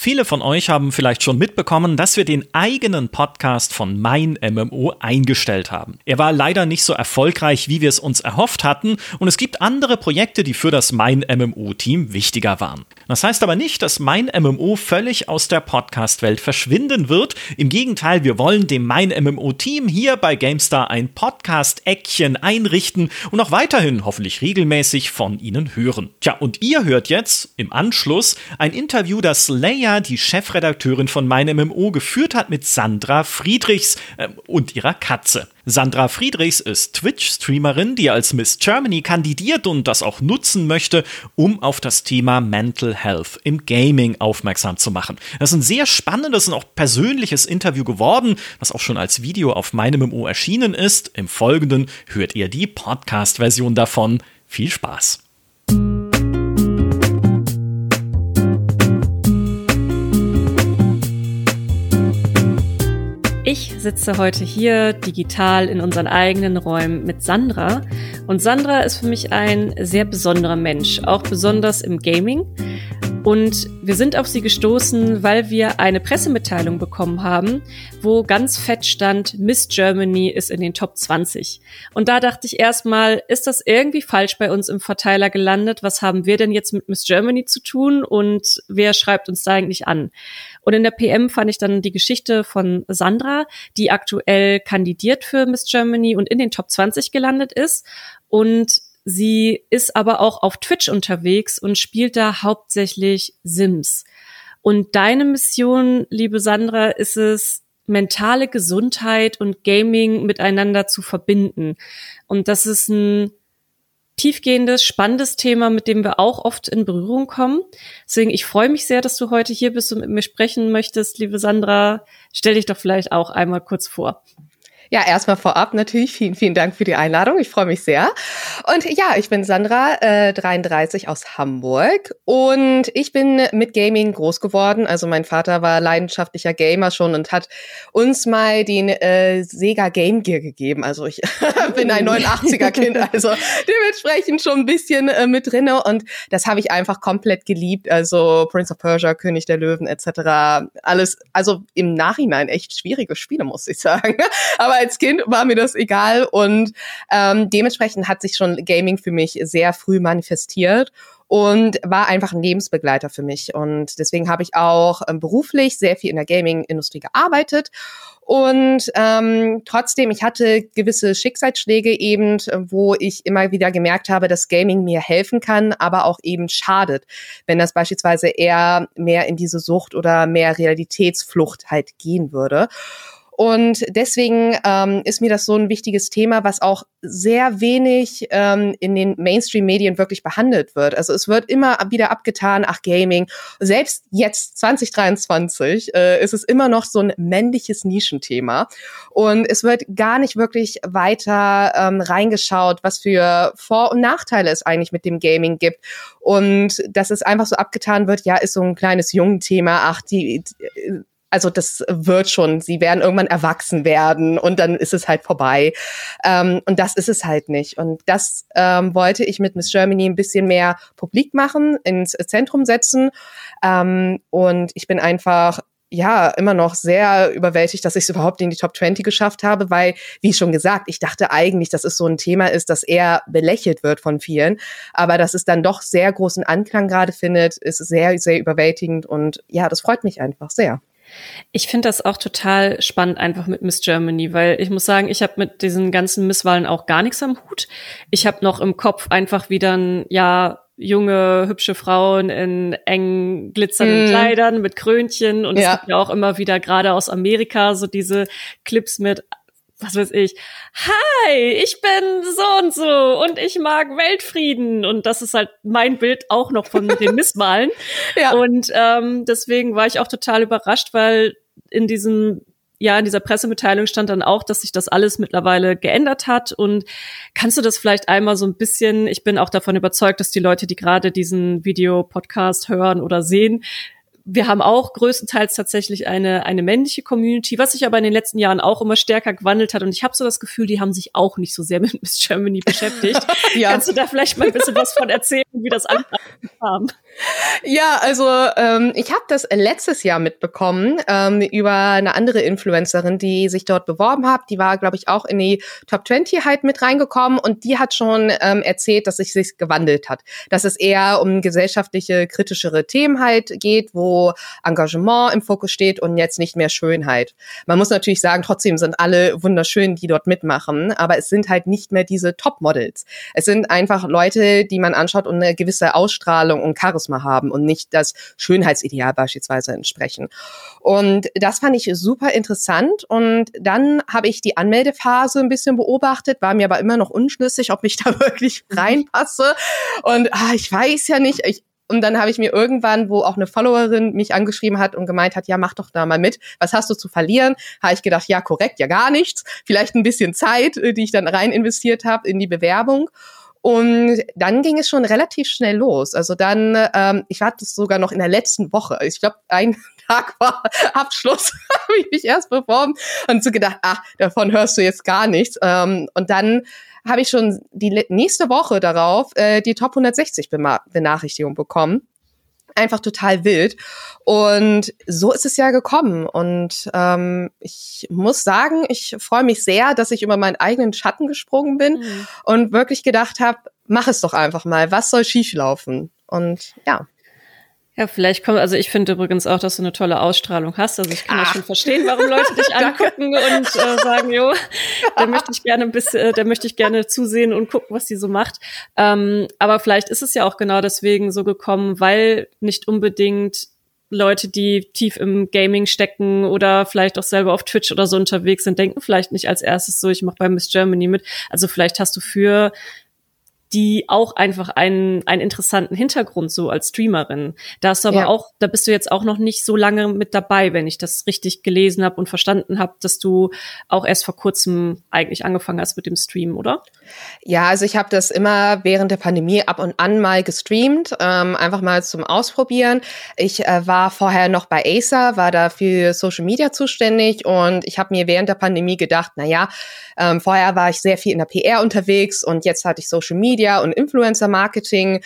Viele von euch haben vielleicht schon mitbekommen, dass wir den eigenen Podcast von Mein MMO eingestellt haben. Er war leider nicht so erfolgreich, wie wir es uns erhofft hatten, und es gibt andere Projekte, die für das Mein MMO-Team wichtiger waren. Das heißt aber nicht, dass Mein MMO völlig aus der Podcast-Welt verschwinden wird. Im Gegenteil, wir wollen dem Mein MMO-Team hier bei GameStar ein Podcast-Eckchen einrichten und auch weiterhin hoffentlich regelmäßig von Ihnen hören. Tja, und ihr hört jetzt im Anschluss ein Interview, das Leia Jahr die Chefredakteurin von Mein MMO geführt hat mit Sandra Friedrichs äh, und ihrer Katze. Sandra Friedrichs ist Twitch-Streamerin, die als Miss Germany kandidiert und das auch nutzen möchte, um auf das Thema Mental Health im Gaming aufmerksam zu machen. Das ist ein sehr spannendes und auch persönliches Interview geworden, was auch schon als Video auf meinem MMO erschienen ist. Im Folgenden hört ihr die Podcast-Version davon. Viel Spaß! Sitze heute hier digital in unseren eigenen Räumen mit Sandra. Und Sandra ist für mich ein sehr besonderer Mensch, auch besonders im Gaming. Und wir sind auf sie gestoßen, weil wir eine Pressemitteilung bekommen haben, wo ganz fett stand, Miss Germany ist in den Top 20. Und da dachte ich erstmal, ist das irgendwie falsch bei uns im Verteiler gelandet? Was haben wir denn jetzt mit Miss Germany zu tun? Und wer schreibt uns da eigentlich an? Und in der PM fand ich dann die Geschichte von Sandra, die aktuell kandidiert für Miss Germany und in den Top 20 gelandet ist. Und Sie ist aber auch auf Twitch unterwegs und spielt da hauptsächlich Sims. Und deine Mission, liebe Sandra, ist es, mentale Gesundheit und Gaming miteinander zu verbinden. Und das ist ein tiefgehendes, spannendes Thema, mit dem wir auch oft in Berührung kommen. Deswegen, ich freue mich sehr, dass du heute hier bist und mit mir sprechen möchtest. Liebe Sandra, stell dich doch vielleicht auch einmal kurz vor. Ja, erstmal vorab natürlich vielen, vielen Dank für die Einladung. Ich freue mich sehr. Und ja, ich bin Sandra, äh, 33 aus Hamburg und ich bin mit Gaming groß geworden. Also mein Vater war leidenschaftlicher Gamer schon und hat uns mal den äh, Sega Game Gear gegeben. Also ich bin ein 89er Kind, also dementsprechend schon ein bisschen äh, mit drinne und das habe ich einfach komplett geliebt. Also Prince of Persia, König der Löwen etc. Alles, also im Nachhinein echt schwierige Spiele, muss ich sagen. Aber als Kind war mir das egal und ähm, dementsprechend hat sich schon Gaming für mich sehr früh manifestiert und war einfach ein Lebensbegleiter für mich. Und deswegen habe ich auch ähm, beruflich sehr viel in der Gaming-Industrie gearbeitet. Und ähm, trotzdem, ich hatte gewisse Schicksalsschläge eben, wo ich immer wieder gemerkt habe, dass Gaming mir helfen kann, aber auch eben schadet, wenn das beispielsweise eher mehr in diese Sucht oder mehr Realitätsflucht halt gehen würde. Und deswegen ähm, ist mir das so ein wichtiges Thema, was auch sehr wenig ähm, in den Mainstream-Medien wirklich behandelt wird. Also es wird immer wieder abgetan, ach Gaming. Selbst jetzt 2023 äh, ist es immer noch so ein männliches Nischenthema. Und es wird gar nicht wirklich weiter ähm, reingeschaut, was für Vor- und Nachteile es eigentlich mit dem Gaming gibt. Und dass es einfach so abgetan wird, ja, ist so ein kleines Jungenthema, ach, die, die also das wird schon, sie werden irgendwann erwachsen werden und dann ist es halt vorbei. Ähm, und das ist es halt nicht. Und das ähm, wollte ich mit Miss Germany ein bisschen mehr publik machen, ins Zentrum setzen. Ähm, und ich bin einfach ja, immer noch sehr überwältigt, dass ich es überhaupt in die Top 20 geschafft habe, weil, wie schon gesagt, ich dachte eigentlich, dass es so ein Thema ist, das eher belächelt wird von vielen. Aber dass es dann doch sehr großen Anklang gerade findet, ist sehr, sehr überwältigend und ja, das freut mich einfach sehr. Ich finde das auch total spannend einfach mit Miss Germany, weil ich muss sagen, ich habe mit diesen ganzen Misswahlen auch gar nichts am Hut. Ich habe noch im Kopf einfach wieder ein, ja, junge, hübsche Frauen in eng glitzernden mm. Kleidern mit Krönchen und ja. es gibt ja auch immer wieder gerade aus Amerika so diese Clips mit was weiß ich, hi, ich bin so und so und ich mag Weltfrieden. Und das ist halt mein Bild auch noch von den Misswahlen. ja. Und ähm, deswegen war ich auch total überrascht, weil in diesem ja, in dieser Pressemitteilung stand dann auch, dass sich das alles mittlerweile geändert hat. Und kannst du das vielleicht einmal so ein bisschen, ich bin auch davon überzeugt, dass die Leute, die gerade diesen Videopodcast hören oder sehen, wir haben auch größtenteils tatsächlich eine, eine männliche Community, was sich aber in den letzten Jahren auch immer stärker gewandelt hat. Und ich habe so das Gefühl, die haben sich auch nicht so sehr mit Miss Germany beschäftigt. ja. Kannst du da vielleicht mal ein bisschen was von erzählen, wie das angefangen haben? Ja, also ähm, ich habe das letztes Jahr mitbekommen ähm, über eine andere Influencerin, die sich dort beworben hat. Die war, glaube ich, auch in die Top 20 halt mit reingekommen und die hat schon ähm, erzählt, dass sich sich gewandelt hat. Dass es eher um gesellschaftliche, kritischere Themen halt geht, wo Engagement im Fokus steht und jetzt nicht mehr Schönheit. Man muss natürlich sagen, trotzdem sind alle wunderschön, die dort mitmachen, aber es sind halt nicht mehr diese Top-Models. Es sind einfach Leute, die man anschaut und eine gewisse Ausstrahlung und Charisma haben und nicht das Schönheitsideal beispielsweise entsprechen. Und das fand ich super interessant. Und dann habe ich die Anmeldephase ein bisschen beobachtet, war mir aber immer noch unschlüssig, ob ich da wirklich mhm. reinpasse. Und ah, ich weiß ja nicht, ich, und dann habe ich mir irgendwann, wo auch eine Followerin mich angeschrieben hat und gemeint hat, ja, mach doch da mal mit. Was hast du zu verlieren? Habe ich gedacht, ja, korrekt, ja gar nichts. Vielleicht ein bisschen Zeit, äh, die ich dann rein investiert habe in die Bewerbung. Und dann ging es schon relativ schnell los. Also dann, ähm, ich war das sogar noch in der letzten Woche. Ich glaube, ein Tag war Abschluss, habe ich mich erst beworben und so gedacht, ach, davon hörst du jetzt gar nichts. Ähm, und dann habe ich schon die nächste Woche darauf äh, die Top 160 Benachrichtigung bekommen einfach total wild. Und so ist es ja gekommen. Und ähm, ich muss sagen, ich freue mich sehr, dass ich über meinen eigenen Schatten gesprungen bin mhm. und wirklich gedacht habe, mach es doch einfach mal. Was soll schieflaufen? Und ja. Ja, vielleicht kommt, also ich finde übrigens auch, dass du eine tolle Ausstrahlung hast. Also ich kann ah. ja schon verstehen, warum Leute dich angucken und äh, sagen, jo, da möchte ich gerne ein bisschen, äh, da möchte ich gerne zusehen und gucken, was die so macht. Ähm, aber vielleicht ist es ja auch genau deswegen so gekommen, weil nicht unbedingt Leute, die tief im Gaming stecken oder vielleicht auch selber auf Twitch oder so unterwegs sind, denken vielleicht nicht als erstes so, ich mache bei Miss Germany mit. Also vielleicht hast du für die auch einfach einen, einen interessanten Hintergrund so als Streamerin. Da hast du aber ja. auch, da bist du jetzt auch noch nicht so lange mit dabei, wenn ich das richtig gelesen habe und verstanden habe, dass du auch erst vor kurzem eigentlich angefangen hast mit dem Stream, oder? Ja, also ich habe das immer während der Pandemie ab und an mal gestreamt, ähm, einfach mal zum Ausprobieren. Ich äh, war vorher noch bei Acer, war da für Social Media zuständig und ich habe mir während der Pandemie gedacht, na ja, ähm, vorher war ich sehr viel in der PR unterwegs und jetzt hatte ich Social Media und Influencer Marketing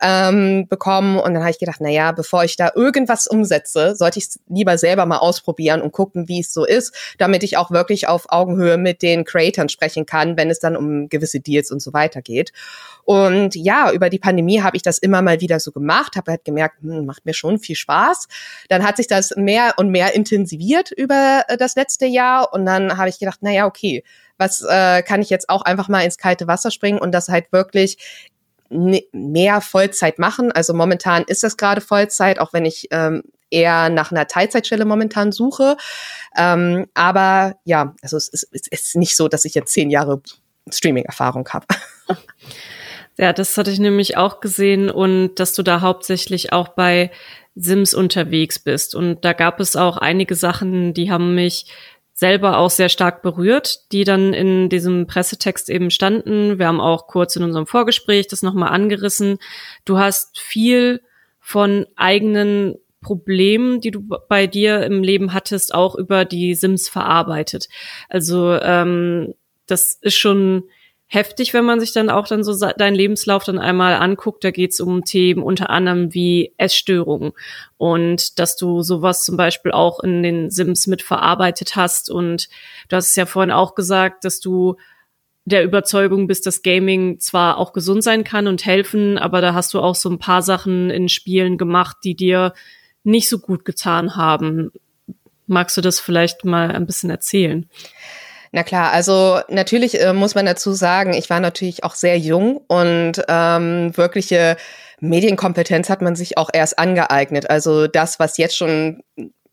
ähm, bekommen. Und dann habe ich gedacht, na ja, bevor ich da irgendwas umsetze, sollte ich es lieber selber mal ausprobieren und gucken, wie es so ist, damit ich auch wirklich auf Augenhöhe mit den Creatoren sprechen kann, wenn es dann um gewisse Deals und so weiter geht. Und ja, über die Pandemie habe ich das immer mal wieder so gemacht, habe halt gemerkt, hm, macht mir schon viel Spaß. Dann hat sich das mehr und mehr intensiviert über äh, das letzte Jahr und dann habe ich gedacht, na ja, okay, was äh, kann ich jetzt auch einfach mal ins kalte Wasser springen und das halt wirklich mehr Vollzeit machen. Also momentan ist das gerade Vollzeit, auch wenn ich ähm, eher nach einer Teilzeitstelle momentan suche. Ähm, aber ja, also es ist, es ist nicht so, dass ich jetzt zehn Jahre Streaming-Erfahrung habe. Ja, das hatte ich nämlich auch gesehen und dass du da hauptsächlich auch bei Sims unterwegs bist. Und da gab es auch einige Sachen, die haben mich selber auch sehr stark berührt, die dann in diesem Pressetext eben standen. Wir haben auch kurz in unserem Vorgespräch das nochmal angerissen. Du hast viel von eigenen Problemen, die du bei dir im Leben hattest, auch über die Sims verarbeitet. Also ähm, das ist schon heftig, wenn man sich dann auch dann so deinen Lebenslauf dann einmal anguckt. Da geht es um Themen unter anderem wie Essstörungen und dass du sowas zum Beispiel auch in den Sims mitverarbeitet hast. Und du hast es ja vorhin auch gesagt, dass du der Überzeugung bist, dass Gaming zwar auch gesund sein kann und helfen, aber da hast du auch so ein paar Sachen in Spielen gemacht, die dir nicht so gut getan haben. Magst du das vielleicht mal ein bisschen erzählen? Na klar, also natürlich äh, muss man dazu sagen, ich war natürlich auch sehr jung und ähm, wirkliche Medienkompetenz hat man sich auch erst angeeignet. Also das, was jetzt schon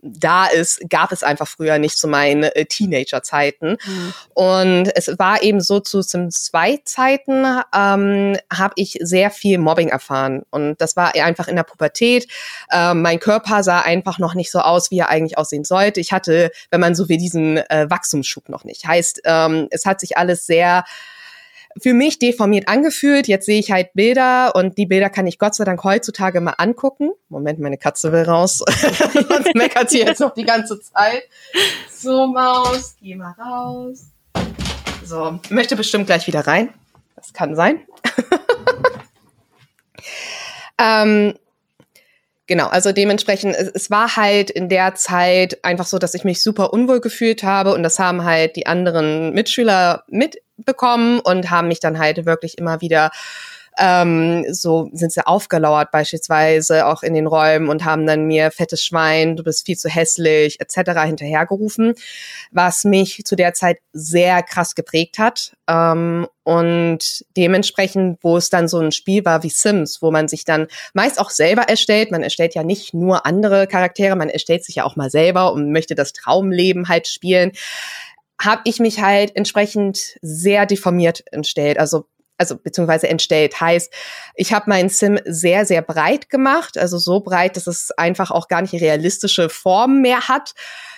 da ist, gab es einfach früher nicht zu meinen äh, Teenager-Zeiten. Mhm. Und es war eben so zu Sims 2 Zeiten ähm, habe ich sehr viel Mobbing erfahren. Und das war einfach in der Pubertät. Ähm, mein Körper sah einfach noch nicht so aus, wie er eigentlich aussehen sollte. Ich hatte, wenn man so will, diesen äh, Wachstumsschub noch nicht. Heißt, ähm, es hat sich alles sehr für mich deformiert angefühlt. Jetzt sehe ich halt Bilder und die Bilder kann ich Gott sei Dank heutzutage mal angucken. Moment, meine Katze will raus. Sonst meckert sie jetzt noch die ganze Zeit. So, Maus, geh mal raus. So, möchte bestimmt gleich wieder rein. Das kann sein. ähm, Genau, also dementsprechend, es, es, war halt in der Zeit einfach so, dass ich mich super unwohl gefühlt habe und das haben halt die anderen Mitschüler mitbekommen und haben mich dann halt wirklich immer wieder ähm, so sind sie aufgelauert beispielsweise auch in den Räumen und haben dann mir fettes Schwein, du bist viel zu hässlich etc. hinterhergerufen, was mich zu der Zeit sehr krass geprägt hat ähm, und dementsprechend, wo es dann so ein Spiel war wie Sims, wo man sich dann meist auch selber erstellt, man erstellt ja nicht nur andere Charaktere, man erstellt sich ja auch mal selber und möchte das Traumleben halt spielen habe ich mich halt entsprechend sehr deformiert entstellt. Also also beziehungsweise entstellt. Heißt, ich habe meinen Sim sehr, sehr breit gemacht, also so breit, dass es einfach auch gar nicht realistische Formen mehr hat.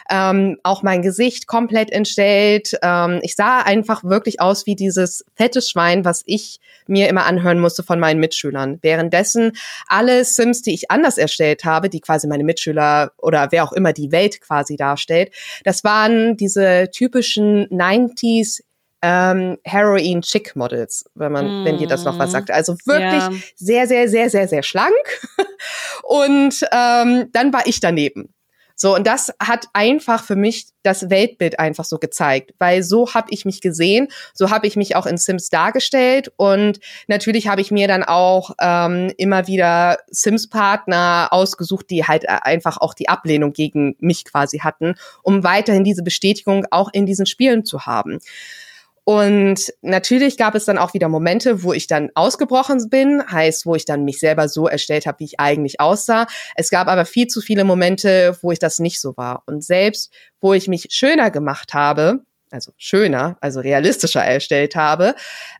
Ähm, auch mein Gesicht komplett entstellt. Ähm, ich sah einfach wirklich aus wie dieses fette Schwein, was ich mir immer anhören musste von meinen Mitschülern. Währenddessen alle Sims, die ich anders erstellt habe, die quasi meine Mitschüler oder wer auch immer die Welt quasi darstellt, das waren diese typischen 90s ähm, Heroin Chick Models, wenn man, mm. wenn dir das noch was mhm. sagt. Also wirklich ja. sehr, sehr, sehr, sehr, sehr schlank. und ähm, dann war ich daneben. So, und das hat einfach für mich das Weltbild einfach so gezeigt, weil so habe ich mich gesehen, so habe ich mich auch in Sims dargestellt und natürlich habe ich mir dann auch ähm, immer wieder Sims-Partner ausgesucht, die halt einfach auch die Ablehnung gegen mich quasi hatten, um weiterhin diese Bestätigung auch in diesen Spielen zu haben. Und natürlich gab es dann auch wieder Momente, wo ich dann ausgebrochen bin, heißt, wo ich dann mich selber so erstellt habe, wie ich eigentlich aussah. Es gab aber viel zu viele Momente, wo ich das nicht so war. Und selbst, wo ich mich schöner gemacht habe, also schöner, also realistischer erstellt habe,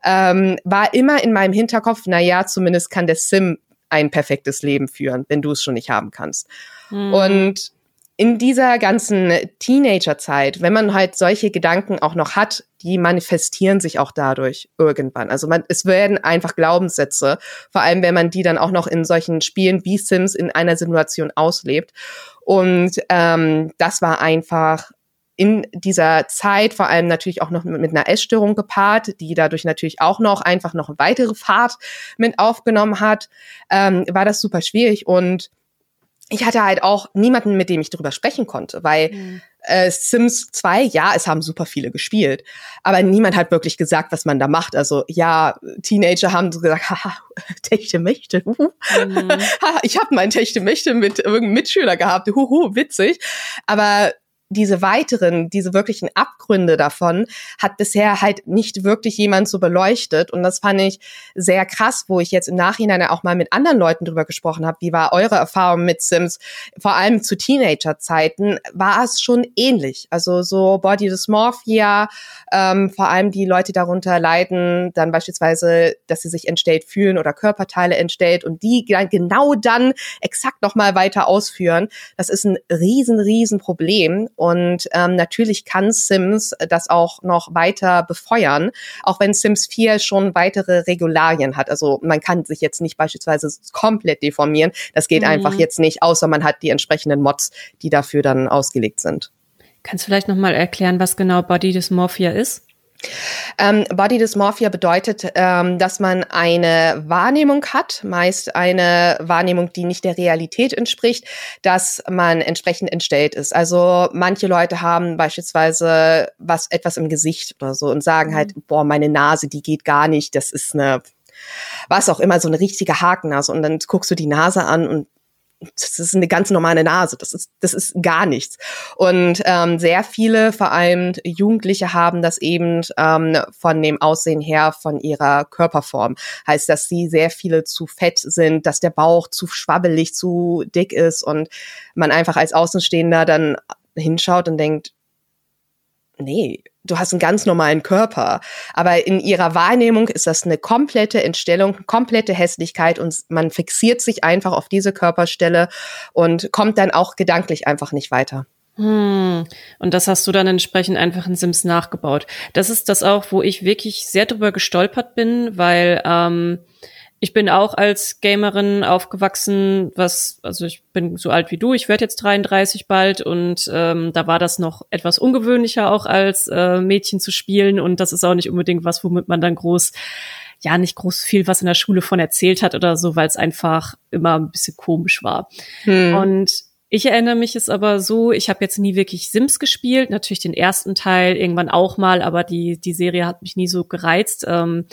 ähm, war immer in meinem Hinterkopf, na ja, zumindest kann der Sim ein perfektes Leben führen, wenn du es schon nicht haben kannst. Mhm. Und in dieser ganzen Teenagerzeit, wenn man halt solche Gedanken auch noch hat, die manifestieren sich auch dadurch irgendwann. Also man, es werden einfach Glaubenssätze, vor allem wenn man die dann auch noch in solchen Spielen wie Sims in einer Simulation auslebt. Und ähm, das war einfach in dieser Zeit vor allem natürlich auch noch mit, mit einer Essstörung gepaart, die dadurch natürlich auch noch einfach noch weitere Fahrt mit aufgenommen hat, ähm, war das super schwierig und ich hatte halt auch niemanden, mit dem ich darüber sprechen konnte, weil mhm. äh, Sims 2, ja, es haben super viele gespielt, aber niemand hat wirklich gesagt, was man da macht. Also ja, Teenager haben so gesagt, haha, Techte Mächte, huhu. Mhm. ich habe meinen Techte Mächte mit irgendeinem Mitschüler gehabt, huhu, witzig. Aber diese weiteren, diese wirklichen Abgründe davon hat bisher halt nicht wirklich jemand so beleuchtet. Und das fand ich sehr krass, wo ich jetzt im Nachhinein auch mal mit anderen Leuten drüber gesprochen habe. Wie war eure Erfahrung mit Sims? Vor allem zu Teenager-Zeiten war es schon ähnlich. Also so Body Dysmorphia, ähm, vor allem die Leute darunter leiden, dann beispielsweise, dass sie sich entstellt fühlen oder Körperteile entstellt und die genau dann exakt nochmal weiter ausführen. Das ist ein riesen, riesen Problem. Und ähm, natürlich kann Sims das auch noch weiter befeuern, auch wenn Sims 4 schon weitere Regularien hat. Also man kann sich jetzt nicht beispielsweise komplett deformieren. Das geht mhm. einfach jetzt nicht, außer man hat die entsprechenden Mods, die dafür dann ausgelegt sind. Kannst du vielleicht nochmal erklären, was genau Body Dysmorphia ist? Ähm, Body Dysmorphia bedeutet, ähm, dass man eine Wahrnehmung hat, meist eine Wahrnehmung, die nicht der Realität entspricht, dass man entsprechend entstellt ist. Also manche Leute haben beispielsweise was etwas im Gesicht oder so und sagen halt, mhm. boah, meine Nase, die geht gar nicht, das ist eine was auch immer, so eine richtige Hakennase. Und dann guckst du die Nase an und das ist eine ganz normale Nase. Das ist, das ist gar nichts. Und ähm, sehr viele, vor allem Jugendliche, haben das eben ähm, von dem Aussehen her, von ihrer Körperform. Heißt, dass sie sehr viele zu fett sind, dass der Bauch zu schwabbelig, zu dick ist und man einfach als Außenstehender dann hinschaut und denkt, nee, du hast einen ganz normalen Körper. Aber in ihrer Wahrnehmung ist das eine komplette Entstellung, komplette Hässlichkeit und man fixiert sich einfach auf diese Körperstelle und kommt dann auch gedanklich einfach nicht weiter. Hm. Und das hast du dann entsprechend einfach in Sims nachgebaut. Das ist das auch, wo ich wirklich sehr drüber gestolpert bin, weil ähm, ich bin auch als Gamerin aufgewachsen, was, also ich bin so alt wie du, ich werde jetzt 33 bald und ähm, da war das noch etwas ungewöhnlicher auch als äh, Mädchen zu spielen und das ist auch nicht unbedingt was, womit man dann groß ja nicht groß viel was in der Schule von erzählt hat oder so, weil es einfach immer ein bisschen komisch war. Hm. Und ich erinnere mich es aber so, ich habe jetzt nie wirklich Sims gespielt, natürlich den ersten Teil irgendwann auch mal, aber die, die Serie hat mich nie so gereizt. Ähm,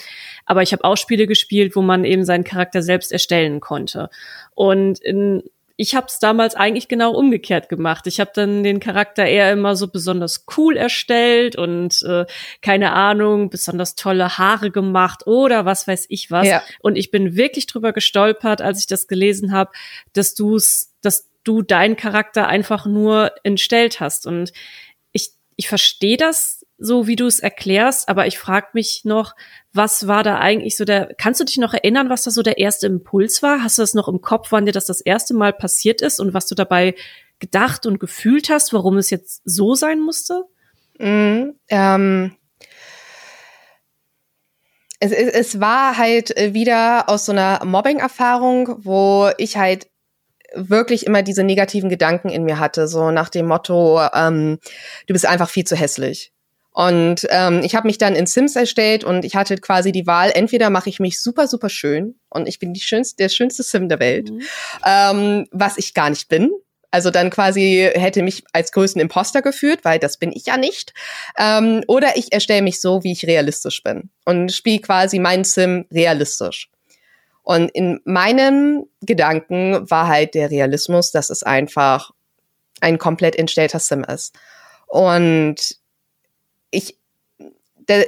aber ich habe auch Spiele gespielt, wo man eben seinen Charakter selbst erstellen konnte. Und in, ich habe es damals eigentlich genau umgekehrt gemacht. Ich habe dann den Charakter eher immer so besonders cool erstellt und äh, keine Ahnung, besonders tolle Haare gemacht oder was weiß ich was. Ja. Und ich bin wirklich drüber gestolpert, als ich das gelesen habe, dass du es, dass du deinen Charakter einfach nur entstellt hast. Und ich, ich verstehe das so, wie du es erklärst, aber ich frage mich noch, was war da eigentlich so der, kannst du dich noch erinnern, was da so der erste Impuls war? Hast du das noch im Kopf, wann dir das das erste Mal passiert ist und was du dabei gedacht und gefühlt hast, warum es jetzt so sein musste? Mm, ähm, es, es, es war halt wieder aus so einer Mobbing-Erfahrung, wo ich halt wirklich immer diese negativen Gedanken in mir hatte, so nach dem Motto, ähm, du bist einfach viel zu hässlich. Und ähm, ich habe mich dann in Sims erstellt und ich hatte quasi die Wahl, entweder mache ich mich super, super schön und ich bin die schönste, der schönste Sim der Welt, mhm. ähm, was ich gar nicht bin. Also dann quasi hätte mich als größten Imposter geführt, weil das bin ich ja nicht. Ähm, oder ich erstelle mich so, wie ich realistisch bin und spiele quasi meinen Sim realistisch. Und in meinem Gedanken war halt der Realismus, dass es einfach ein komplett entstellter Sim ist. Und ich,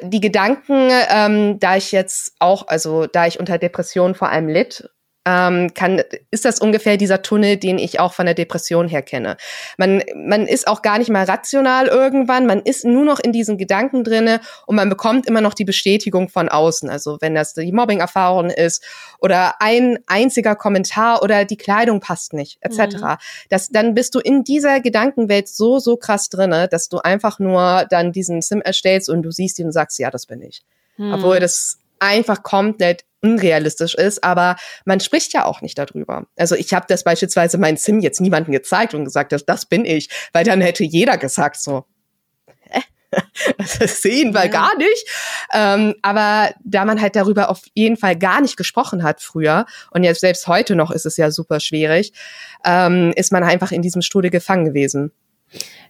die Gedanken, ähm, da ich jetzt auch, also da ich unter Depression vor allem litt ähm, kann, ist das ungefähr dieser Tunnel, den ich auch von der Depression her kenne. Man, man ist auch gar nicht mal rational irgendwann, man ist nur noch in diesen Gedanken drinne und man bekommt immer noch die Bestätigung von außen. Also wenn das die Mobbing-Erfahrung ist oder ein einziger Kommentar oder die Kleidung passt nicht, etc. Mhm. Das, dann bist du in dieser Gedankenwelt so, so krass drinne, dass du einfach nur dann diesen Sim erstellst und du siehst ihn und sagst, ja, das bin ich. Mhm. Obwohl das einfach komplett unrealistisch ist, aber man spricht ja auch nicht darüber. Also ich habe das beispielsweise mein Sim jetzt niemandem gezeigt und gesagt, dass das bin ich, weil dann hätte jeder gesagt so, das sehen wir ja. gar nicht. Ähm, aber da man halt darüber auf jeden Fall gar nicht gesprochen hat früher und jetzt selbst heute noch ist es ja super schwierig, ähm, ist man einfach in diesem Strudel gefangen gewesen.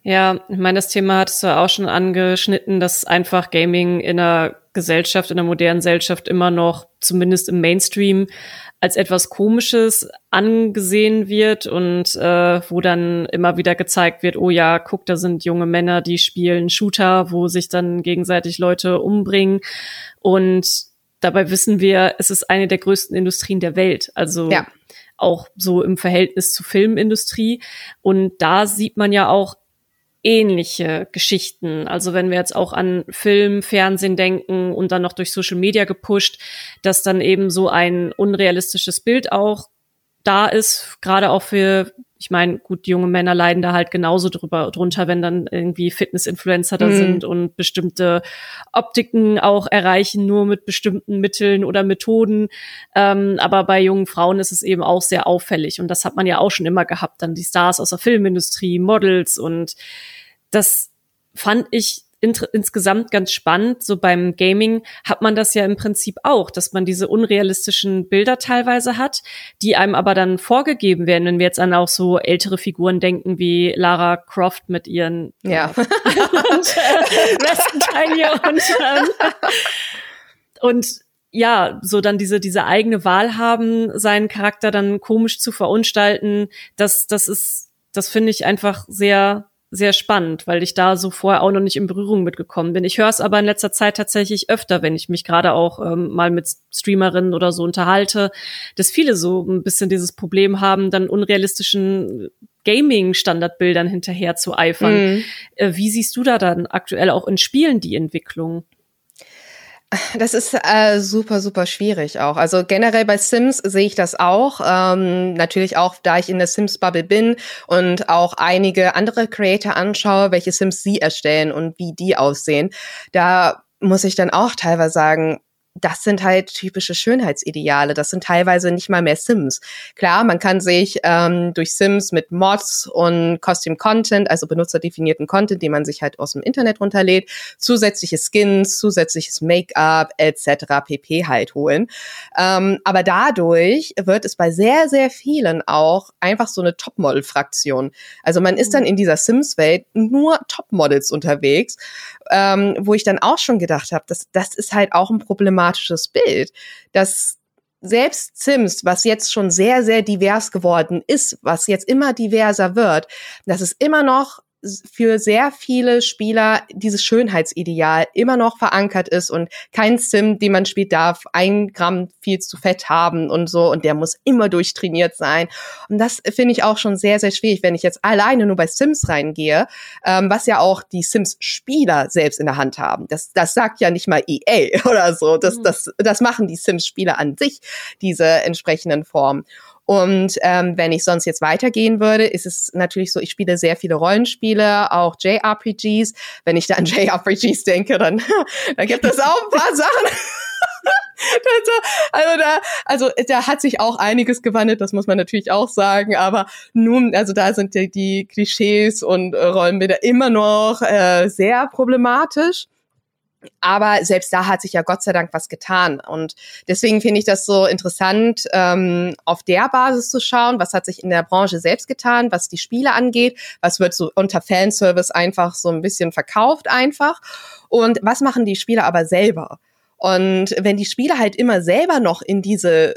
Ja, ich meine, das Thema hattest du auch schon angeschnitten, dass einfach Gaming in einer Gesellschaft, in der modernen Gesellschaft immer noch, zumindest im Mainstream, als etwas Komisches angesehen wird und äh, wo dann immer wieder gezeigt wird, oh ja, guck, da sind junge Männer, die spielen Shooter, wo sich dann gegenseitig Leute umbringen. Und dabei wissen wir, es ist eine der größten Industrien der Welt. Also ja. Auch so im Verhältnis zur Filmindustrie. Und da sieht man ja auch ähnliche Geschichten. Also wenn wir jetzt auch an Film, Fernsehen denken und dann noch durch Social Media gepusht, dass dann eben so ein unrealistisches Bild auch da ist, gerade auch für, ich meine, gut, junge Männer leiden da halt genauso drüber drunter, wenn dann irgendwie Fitness-Influencer da mhm. sind und bestimmte Optiken auch erreichen, nur mit bestimmten Mitteln oder Methoden. Ähm, aber bei jungen Frauen ist es eben auch sehr auffällig. Und das hat man ja auch schon immer gehabt, dann die Stars aus der Filmindustrie, Models und das fand ich insgesamt ganz spannend. So beim Gaming hat man das ja im Prinzip auch, dass man diese unrealistischen Bilder teilweise hat, die einem aber dann vorgegeben werden, wenn wir jetzt an auch so ältere Figuren denken wie Lara Croft mit ihren ja. und, äh, und, ähm, und ja, so dann diese, diese eigene Wahl haben, seinen Charakter dann komisch zu verunstalten, das, das ist, das finde ich einfach sehr sehr spannend, weil ich da so vorher auch noch nicht in Berührung mitgekommen bin. Ich höre es aber in letzter Zeit tatsächlich öfter, wenn ich mich gerade auch ähm, mal mit Streamerinnen oder so unterhalte, dass viele so ein bisschen dieses Problem haben, dann unrealistischen Gaming-Standardbildern hinterher zu eifern. Mhm. Äh, wie siehst du da dann aktuell auch in Spielen die Entwicklung? Das ist äh, super, super schwierig auch. Also generell bei Sims sehe ich das auch. Ähm, natürlich auch, da ich in der Sims-Bubble bin und auch einige andere Creator anschaue, welche Sims sie erstellen und wie die aussehen. Da muss ich dann auch teilweise sagen, das sind halt typische Schönheitsideale. Das sind teilweise nicht mal mehr Sims. Klar, man kann sich ähm, durch Sims mit Mods und Costume Content, also benutzerdefinierten Content, den man sich halt aus dem Internet runterlädt, zusätzliche Skins, zusätzliches Make-up etc. pp. halt holen. Ähm, aber dadurch wird es bei sehr, sehr vielen auch einfach so eine Topmodel-Fraktion. Also man ist dann mhm. in dieser Sims-Welt nur Topmodels unterwegs, ähm, wo ich dann auch schon gedacht habe, das, das ist halt auch ein problematisches Bild, dass selbst Sims, was jetzt schon sehr, sehr divers geworden ist, was jetzt immer diverser wird, dass es immer noch für sehr viele Spieler dieses Schönheitsideal immer noch verankert ist und kein Sim, den man spielt, darf ein Gramm viel zu fett haben und so und der muss immer durchtrainiert sein. Und das finde ich auch schon sehr, sehr schwierig, wenn ich jetzt alleine nur bei Sims reingehe, ähm, was ja auch die Sims-Spieler selbst in der Hand haben. Das, das sagt ja nicht mal EA oder so. Das, mhm. das, das machen die Sims-Spieler an sich, diese entsprechenden Formen. Und ähm, wenn ich sonst jetzt weitergehen würde, ist es natürlich so, ich spiele sehr viele Rollenspiele, auch JRPGs. Wenn ich da an JRPGs denke, dann, dann gibt es auch ein paar Sachen. also da, also da hat sich auch einiges gewandelt, das muss man natürlich auch sagen, aber nun, also da sind die, die Klischees und äh, Rollenbilder immer noch äh, sehr problematisch. Aber selbst da hat sich ja Gott sei Dank was getan. Und deswegen finde ich das so interessant, ähm, auf der Basis zu schauen, was hat sich in der Branche selbst getan, was die Spiele angeht, was wird so unter Fanservice einfach so ein bisschen verkauft einfach. Und was machen die Spieler aber selber? Und wenn die Spieler halt immer selber noch in diese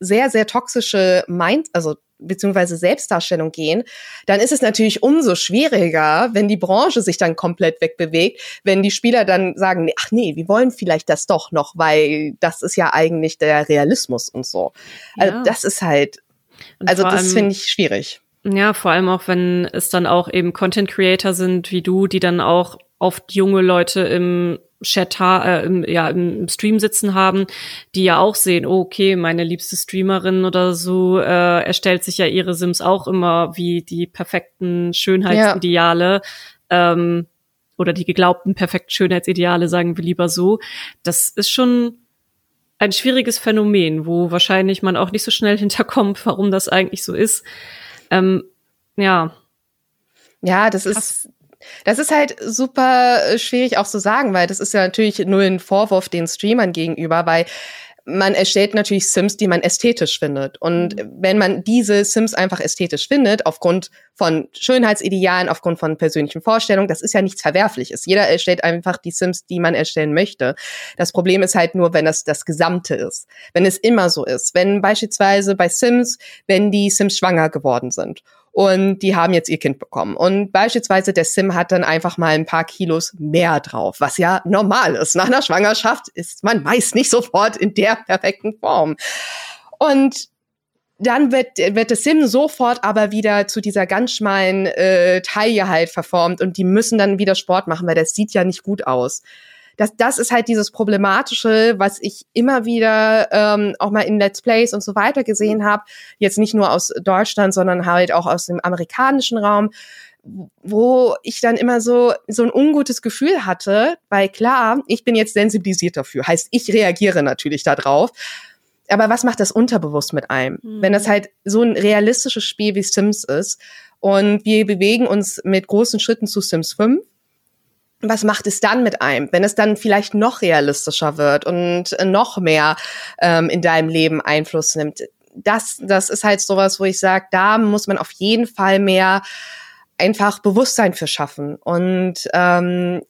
sehr, sehr toxische Mind, also beziehungsweise Selbstdarstellung gehen, dann ist es natürlich umso schwieriger, wenn die Branche sich dann komplett wegbewegt, wenn die Spieler dann sagen, ach nee, wir wollen vielleicht das doch noch, weil das ist ja eigentlich der Realismus und so. Also ja. Also das ist halt, und also das finde ich schwierig. Ja, vor allem auch, wenn es dann auch eben Content Creator sind wie du, die dann auch oft junge Leute im Chat, äh, im, ja, im Stream sitzen haben, die ja auch sehen, oh, okay, meine liebste Streamerin oder so äh, erstellt sich ja ihre Sims auch immer wie die perfekten Schönheitsideale ja. ähm, oder die geglaubten perfekten Schönheitsideale, sagen wir lieber so. Das ist schon ein schwieriges Phänomen, wo wahrscheinlich man auch nicht so schnell hinterkommt, warum das eigentlich so ist. Ähm, ja. Ja, das Krass. ist das ist halt super äh, schwierig auch zu sagen, weil das ist ja natürlich nur ein Vorwurf den Streamern gegenüber, weil man erstellt natürlich Sims, die man ästhetisch findet. Und mhm. wenn man diese Sims einfach ästhetisch findet, aufgrund von Schönheitsidealen, aufgrund von persönlichen Vorstellungen, das ist ja nichts Verwerfliches. Jeder erstellt einfach die Sims, die man erstellen möchte. Das Problem ist halt nur, wenn das das Gesamte ist. Wenn es immer so ist. Wenn beispielsweise bei Sims, wenn die Sims schwanger geworden sind und die haben jetzt ihr Kind bekommen. Und beispielsweise der Sim hat dann einfach mal ein paar Kilos mehr drauf, was ja normal ist. Nach einer Schwangerschaft ist man meist nicht sofort in der perfekten Form. Und dann wird, wird das Sim sofort aber wieder zu dieser ganz schmalen äh, Taille halt verformt und die müssen dann wieder Sport machen, weil das sieht ja nicht gut aus das, das ist halt dieses Problematische, was ich immer wieder ähm, auch mal in Let's Plays und so weiter gesehen habe. Jetzt nicht nur aus Deutschland, sondern halt auch aus dem amerikanischen Raum wo ich dann immer so so ein ungutes Gefühl hatte, weil klar, ich bin jetzt sensibilisiert dafür, heißt ich reagiere natürlich darauf. Aber was macht das unterbewusst mit einem? Mhm. Wenn das halt so ein realistisches Spiel wie Sims ist und wir bewegen uns mit großen Schritten zu Sims 5 was macht es dann mit einem, wenn es dann vielleicht noch realistischer wird und noch mehr ähm, in deinem Leben Einfluss nimmt? Das, das ist halt sowas, wo ich sage, da muss man auf jeden Fall mehr einfach Bewusstsein für schaffen. Und ähm,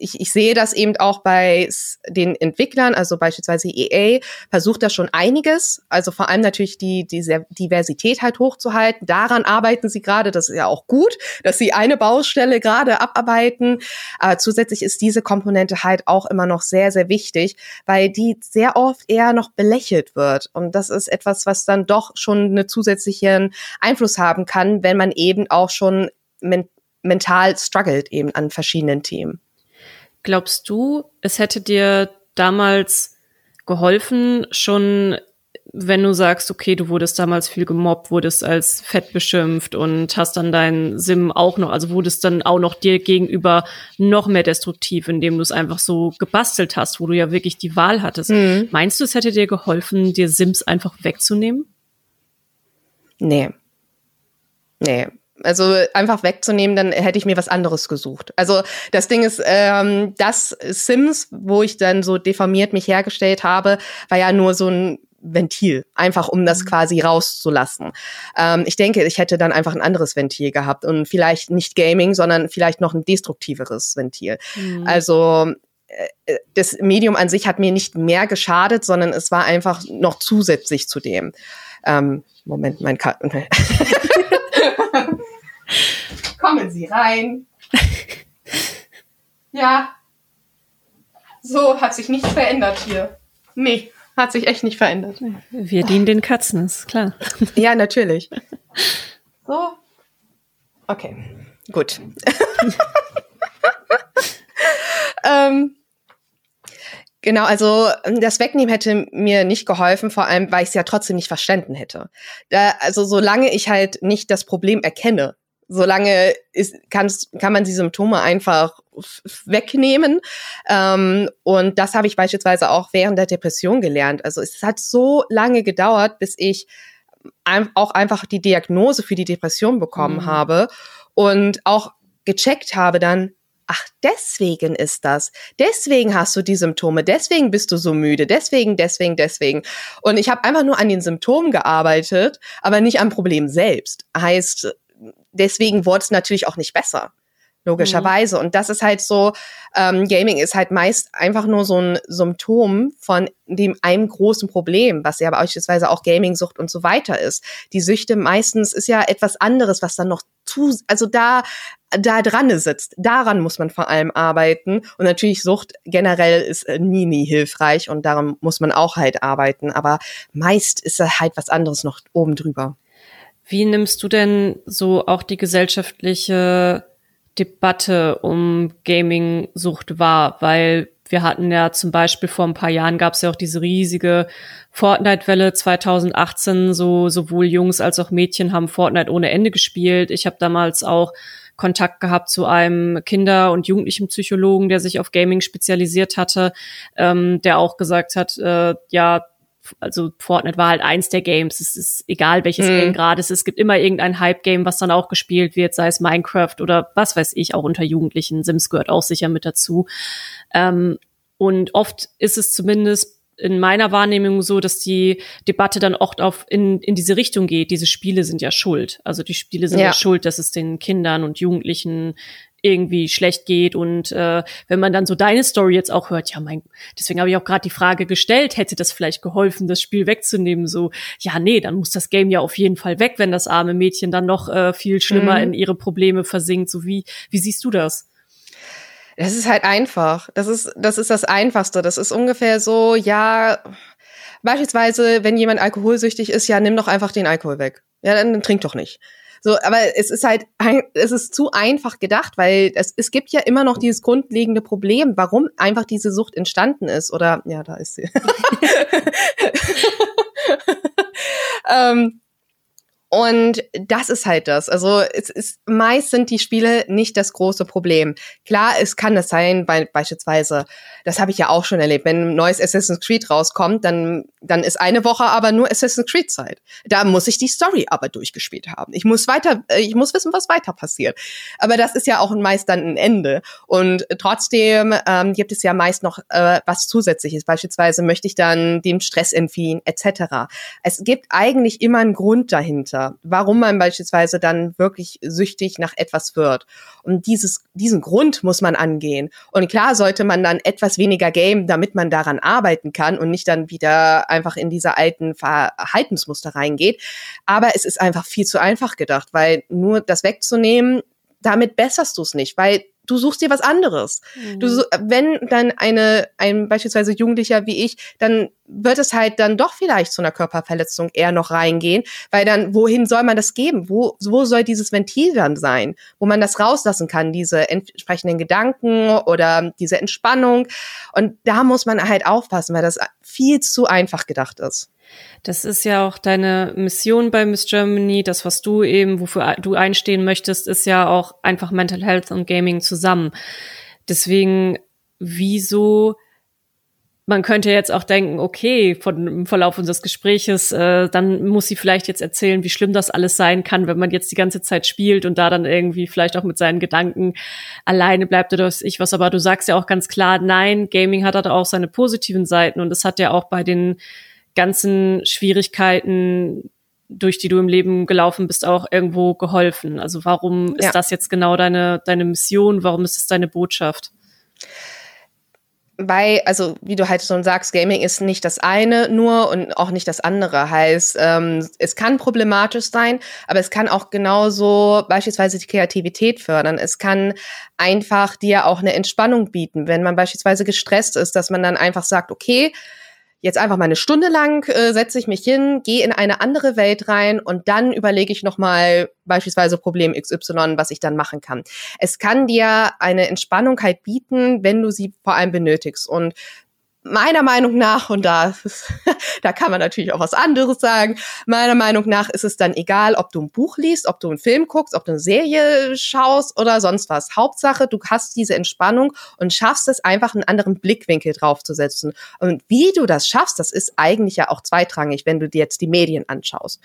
ich, ich sehe das eben auch bei den Entwicklern, also beispielsweise EA, versucht da schon einiges. Also vor allem natürlich die, diese Diversität halt hochzuhalten. Daran arbeiten sie gerade. Das ist ja auch gut, dass sie eine Baustelle gerade abarbeiten. Aber zusätzlich ist diese Komponente halt auch immer noch sehr, sehr wichtig, weil die sehr oft eher noch belächelt wird. Und das ist etwas, was dann doch schon einen zusätzlichen Einfluss haben kann, wenn man eben auch schon men mental struggelt eben an verschiedenen Themen. Glaubst du, es hätte dir damals geholfen, schon wenn du sagst, okay, du wurdest damals viel gemobbt, wurdest als fett beschimpft und hast dann deinen Sim auch noch, also wurdest dann auch noch dir gegenüber noch mehr destruktiv, indem du es einfach so gebastelt hast, wo du ja wirklich die Wahl hattest. Mhm. Meinst du, es hätte dir geholfen, dir Sims einfach wegzunehmen? Nee. Nee. Also einfach wegzunehmen, dann hätte ich mir was anderes gesucht. Also das Ding ist, ähm, das Sims, wo ich dann so deformiert mich hergestellt habe, war ja nur so ein Ventil, einfach um das mhm. quasi rauszulassen. Ähm, ich denke, ich hätte dann einfach ein anderes Ventil gehabt und vielleicht nicht Gaming, sondern vielleicht noch ein destruktiveres Ventil. Mhm. Also äh, das Medium an sich hat mir nicht mehr geschadet, sondern es war einfach noch zusätzlich zu dem. Ähm, Moment, mein Karten. Kommen Sie rein. Ja. So hat sich nichts verändert hier. Nee. Hat sich echt nicht verändert. Wir dienen den Katzen, ist klar. Ja, natürlich. So. Okay, gut. ähm, genau, also das Wegnehmen hätte mir nicht geholfen, vor allem, weil ich es ja trotzdem nicht verstanden hätte. Da, also solange ich halt nicht das Problem erkenne, solange ist, kann man die Symptome einfach wegnehmen. Ähm, und das habe ich beispielsweise auch während der Depression gelernt. Also es hat so lange gedauert, bis ich auch einfach die Diagnose für die Depression bekommen mhm. habe und auch gecheckt habe dann, ach, deswegen ist das. Deswegen hast du die Symptome, deswegen bist du so müde, deswegen, deswegen, deswegen. Und ich habe einfach nur an den Symptomen gearbeitet, aber nicht am Problem selbst. Heißt, deswegen wurde es natürlich auch nicht besser logischerweise. Mhm. Und das ist halt so, ähm, Gaming ist halt meist einfach nur so ein Symptom von dem einem großen Problem, was ja beispielsweise auch Gaming-Sucht und so weiter ist. Die Süchte meistens ist ja etwas anderes, was dann noch zu, also da, da dran sitzt. Daran muss man vor allem arbeiten. Und natürlich Sucht generell ist äh, nie, nie hilfreich und daran muss man auch halt arbeiten. Aber meist ist halt was anderes noch oben drüber. Wie nimmst du denn so auch die gesellschaftliche Debatte um Gaming-Sucht wahr? Weil wir hatten ja zum Beispiel vor ein paar Jahren gab es ja auch diese riesige Fortnite-Welle 2018. So sowohl Jungs als auch Mädchen haben Fortnite ohne Ende gespielt. Ich habe damals auch Kontakt gehabt zu einem Kinder- und Jugendlichenpsychologen, der sich auf Gaming spezialisiert hatte, ähm, der auch gesagt hat, äh, ja, also Fortnite war halt eins der Games. Es ist egal, welches mhm. Game gerade es ist. Es gibt immer irgendein Hype-Game, was dann auch gespielt wird, sei es Minecraft oder was weiß ich, auch unter Jugendlichen. Sims gehört auch sicher mit dazu. Ähm, und oft ist es zumindest in meiner Wahrnehmung so, dass die Debatte dann oft auf in, in diese Richtung geht. Diese Spiele sind ja schuld. Also die Spiele sind ja, ja schuld, dass es den Kindern und Jugendlichen irgendwie schlecht geht und äh, wenn man dann so deine Story jetzt auch hört, ja mein, deswegen habe ich auch gerade die Frage gestellt, hätte das vielleicht geholfen, das Spiel wegzunehmen? So, ja nee, dann muss das Game ja auf jeden Fall weg, wenn das arme Mädchen dann noch äh, viel schlimmer mhm. in ihre Probleme versinkt. So wie wie siehst du das? Das ist halt einfach. Das ist das ist das Einfachste. Das ist ungefähr so, ja. Beispielsweise, wenn jemand alkoholsüchtig ist, ja, nimm doch einfach den Alkohol weg. Ja, dann, dann trink doch nicht. So, aber es ist halt, es ist zu einfach gedacht, weil es, es gibt ja immer noch dieses grundlegende Problem, warum einfach diese Sucht entstanden ist. Oder ja, da ist sie. ähm, und das ist halt das. Also es ist meist sind die Spiele nicht das große Problem. Klar, es kann es sein, weil beispielsweise, das habe ich ja auch schon erlebt, wenn ein neues Assassin's Creed rauskommt, dann dann ist eine Woche aber nur Assassin's Creed Zeit. Da muss ich die Story aber durchgespielt haben. Ich muss weiter, äh, ich muss wissen, was weiter passiert. Aber das ist ja auch meist dann ein Ende. Und trotzdem ähm, gibt es ja meist noch äh, was Zusätzliches. Beispielsweise möchte ich dann dem Stress entfliehen etc. Es gibt eigentlich immer einen Grund dahinter dahinter, warum man beispielsweise dann wirklich süchtig nach etwas wird. Und dieses, diesen Grund muss man angehen. Und klar sollte man dann etwas weniger game, damit man daran arbeiten kann und nicht dann wieder einfach in diese alten Verhaltensmuster reingeht. Aber es ist einfach viel zu einfach gedacht, weil nur das wegzunehmen, damit besserst du es nicht, weil du suchst dir was anderes. Mhm. Du, wenn dann eine, ein beispielsweise Jugendlicher wie ich dann wird es halt dann doch vielleicht zu einer Körperverletzung eher noch reingehen, weil dann, wohin soll man das geben? Wo, wo soll dieses Ventil dann sein, wo man das rauslassen kann, diese entsprechenden Gedanken oder diese Entspannung? Und da muss man halt aufpassen, weil das viel zu einfach gedacht ist. Das ist ja auch deine Mission bei Miss Germany. Das, was du eben, wofür du einstehen möchtest, ist ja auch einfach Mental Health und Gaming zusammen. Deswegen, wieso man könnte jetzt auch denken, okay, von, im Verlauf unseres Gespräches, äh, dann muss sie vielleicht jetzt erzählen, wie schlimm das alles sein kann, wenn man jetzt die ganze Zeit spielt und da dann irgendwie vielleicht auch mit seinen Gedanken alleine bleibt oder was ich was. Aber du sagst ja auch ganz klar, nein, Gaming hat halt auch seine positiven Seiten und es hat ja auch bei den ganzen Schwierigkeiten, durch die du im Leben gelaufen bist, auch irgendwo geholfen. Also warum ja. ist das jetzt genau deine, deine Mission? Warum ist es deine Botschaft? Weil, also wie du halt schon sagst, Gaming ist nicht das eine nur und auch nicht das andere. Heißt, ähm, es kann problematisch sein, aber es kann auch genauso beispielsweise die Kreativität fördern. Es kann einfach dir auch eine Entspannung bieten, wenn man beispielsweise gestresst ist, dass man dann einfach sagt, okay, jetzt einfach mal eine Stunde lang äh, setze ich mich hin, gehe in eine andere Welt rein und dann überlege ich nochmal beispielsweise Problem XY, was ich dann machen kann. Es kann dir eine Entspannung halt bieten, wenn du sie vor allem benötigst. Und meiner Meinung nach, und da, da kann man natürlich auch was anderes sagen, meiner Meinung nach ist es dann egal, ob du ein Buch liest, ob du einen Film guckst, ob du eine Serie schaust oder sonst was. Hauptsache, du hast diese Entspannung und schaffst es einfach, einen anderen Blickwinkel draufzusetzen. Und wie du das schaffst, das ist eigentlich ja auch zweitrangig, wenn du dir jetzt die Medien anschaust.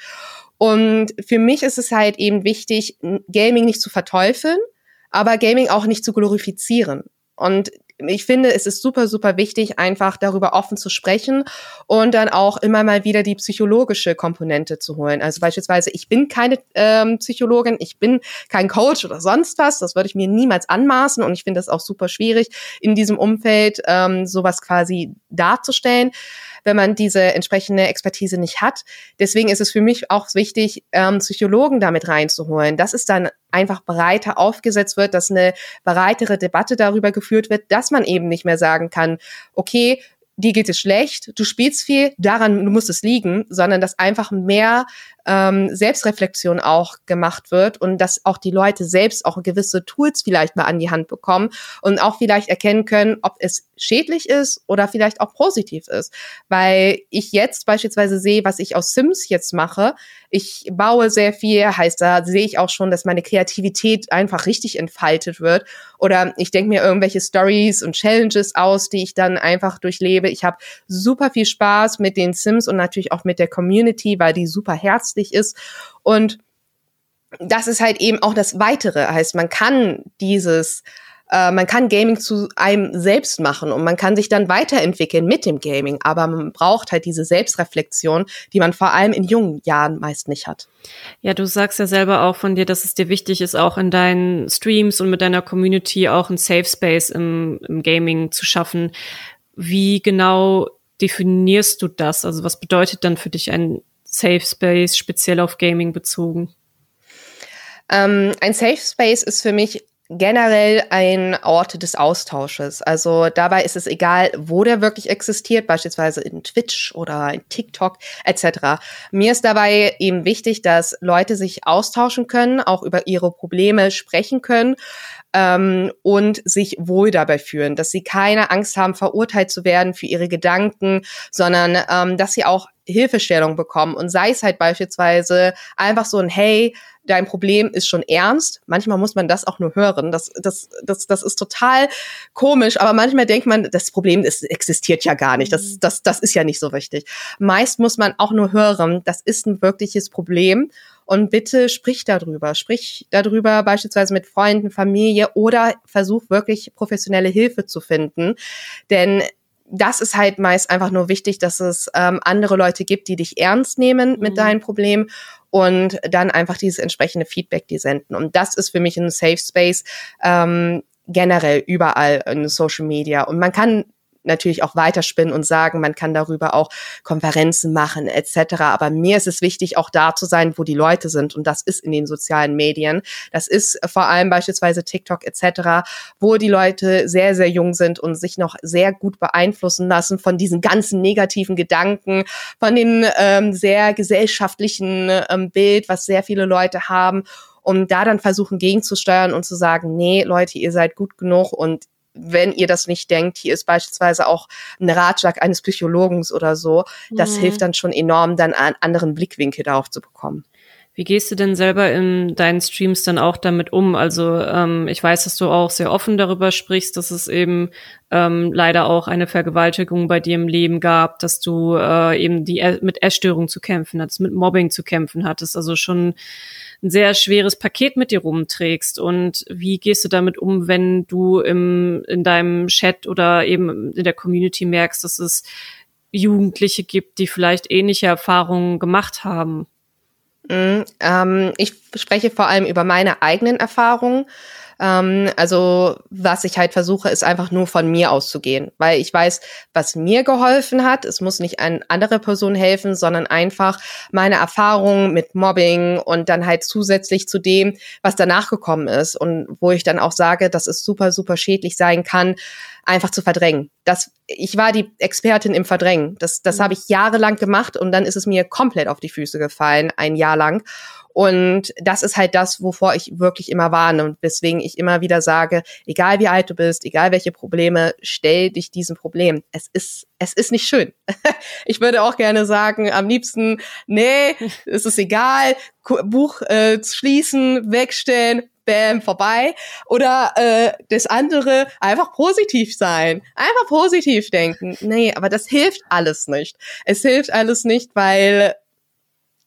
Und für mich ist es halt eben wichtig, Gaming nicht zu verteufeln, aber Gaming auch nicht zu glorifizieren. Und ich finde, es ist super, super wichtig, einfach darüber offen zu sprechen und dann auch immer mal wieder die psychologische Komponente zu holen. Also beispielsweise, ich bin keine ähm, Psychologin, ich bin kein Coach oder sonst was. Das würde ich mir niemals anmaßen und ich finde das auch super schwierig, in diesem Umfeld ähm, sowas quasi darzustellen wenn man diese entsprechende Expertise nicht hat. Deswegen ist es für mich auch wichtig, ähm, Psychologen damit reinzuholen, dass es dann einfach breiter aufgesetzt wird, dass eine breitere Debatte darüber geführt wird, dass man eben nicht mehr sagen kann, okay, dir geht es schlecht, du spielst viel, daran muss es liegen, sondern dass einfach mehr ähm, Selbstreflexion auch gemacht wird und dass auch die Leute selbst auch gewisse Tools vielleicht mal an die Hand bekommen und auch vielleicht erkennen können, ob es schädlich ist oder vielleicht auch positiv ist. Weil ich jetzt beispielsweise sehe, was ich aus Sims jetzt mache. Ich baue sehr viel, heißt da sehe ich auch schon, dass meine Kreativität einfach richtig entfaltet wird. Oder ich denke mir irgendwelche Stories und Challenges aus, die ich dann einfach durchlebe. Ich habe super viel Spaß mit den Sims und natürlich auch mit der Community, weil die super herzlich herzlich ist. Und das ist halt eben auch das Weitere. Heißt, man kann dieses äh, man kann Gaming zu einem selbst machen und man kann sich dann weiterentwickeln mit dem Gaming, aber man braucht halt diese Selbstreflexion, die man vor allem in jungen Jahren meist nicht hat. Ja, du sagst ja selber auch von dir, dass es dir wichtig ist, auch in deinen Streams und mit deiner Community auch ein Safe Space im, im Gaming zu schaffen. Wie genau definierst du das? Also was bedeutet dann für dich ein Safe Space speziell auf Gaming bezogen? Ähm, ein Safe Space ist für mich generell ein Ort des Austausches. Also dabei ist es egal, wo der wirklich existiert, beispielsweise in Twitch oder in TikTok etc. Mir ist dabei eben wichtig, dass Leute sich austauschen können, auch über ihre Probleme sprechen können ähm, und sich wohl dabei fühlen, dass sie keine Angst haben, verurteilt zu werden für ihre Gedanken, sondern ähm, dass sie auch Hilfestellung bekommen und sei es halt beispielsweise einfach so ein Hey, dein Problem ist schon ernst. Manchmal muss man das auch nur hören. Das, das, das, das ist total komisch, aber manchmal denkt man, das Problem ist, existiert ja gar nicht. Das, mhm. das, das ist ja nicht so wichtig. Meist muss man auch nur hören, das ist ein wirkliches Problem. Und bitte sprich darüber. Sprich darüber beispielsweise mit Freunden, Familie oder versuch wirklich professionelle Hilfe zu finden. Denn das ist halt meist einfach nur wichtig, dass es ähm, andere Leute gibt, die dich ernst nehmen mit mhm. deinen Problemen und dann einfach dieses entsprechende Feedback die senden. Und das ist für mich ein Safe Space ähm, generell überall in Social Media. Und man kann natürlich auch weiterspinnen und sagen, man kann darüber auch Konferenzen machen etc. Aber mir ist es wichtig, auch da zu sein, wo die Leute sind. Und das ist in den sozialen Medien. Das ist vor allem beispielsweise TikTok etc., wo die Leute sehr, sehr jung sind und sich noch sehr gut beeinflussen lassen von diesen ganzen negativen Gedanken, von dem ähm, sehr gesellschaftlichen ähm, Bild, was sehr viele Leute haben um da dann versuchen gegenzusteuern und zu sagen, nee, Leute, ihr seid gut genug und wenn ihr das nicht denkt, hier ist beispielsweise auch ein Ratschlag eines Psychologens oder so, das mhm. hilft dann schon enorm, dann einen anderen Blickwinkel darauf zu bekommen. Wie gehst du denn selber in deinen Streams dann auch damit um? Also ähm, ich weiß, dass du auch sehr offen darüber sprichst, dass es eben ähm, leider auch eine Vergewaltigung bei dir im Leben gab, dass du äh, eben die mit Essstörung zu kämpfen hattest, mit Mobbing zu kämpfen hattest, also schon ein sehr schweres Paket mit dir rumträgst. Und wie gehst du damit um, wenn du im, in deinem Chat oder eben in der Community merkst, dass es Jugendliche gibt, die vielleicht ähnliche Erfahrungen gemacht haben? Mm, ähm, ich spreche vor allem über meine eigenen Erfahrungen. Ähm, also was ich halt versuche, ist einfach nur von mir auszugehen, weil ich weiß, was mir geholfen hat. Es muss nicht eine andere Person helfen, sondern einfach meine Erfahrungen mit Mobbing und dann halt zusätzlich zu dem, was danach gekommen ist und wo ich dann auch sage, dass es super, super schädlich sein kann, einfach zu verdrängen. Das, ich war die Expertin im Verdrängen. Das, das mhm. habe ich jahrelang gemacht und dann ist es mir komplett auf die Füße gefallen, ein Jahr lang. Und das ist halt das, wovor ich wirklich immer warne und weswegen ich immer wieder sage, egal wie alt du bist, egal welche Probleme, stell dich diesem Problem. Es ist, es ist nicht schön. ich würde auch gerne sagen, am liebsten, nee, es ist egal, Buch äh, schließen, wegstellen, bam, vorbei. Oder äh, das andere, einfach positiv sein. Einfach positiv denken. Nee, aber das hilft alles nicht. Es hilft alles nicht, weil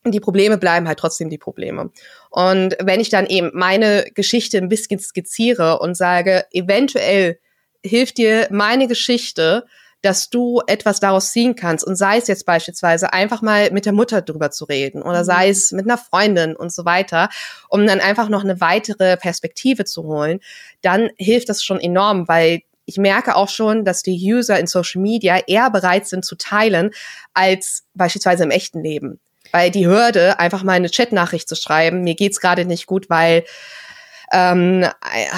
die Probleme bleiben halt trotzdem die Probleme. Und wenn ich dann eben meine Geschichte ein bisschen skizziere und sage, eventuell hilft dir meine Geschichte, dass du etwas daraus ziehen kannst und sei es jetzt beispielsweise einfach mal mit der Mutter drüber zu reden oder mhm. sei es mit einer Freundin und so weiter, um dann einfach noch eine weitere Perspektive zu holen, dann hilft das schon enorm, weil ich merke auch schon, dass die User in Social Media eher bereit sind zu teilen als beispielsweise im echten Leben. Weil die Hürde, einfach mal eine Chatnachricht zu schreiben, mir geht's gerade nicht gut, weil ähm,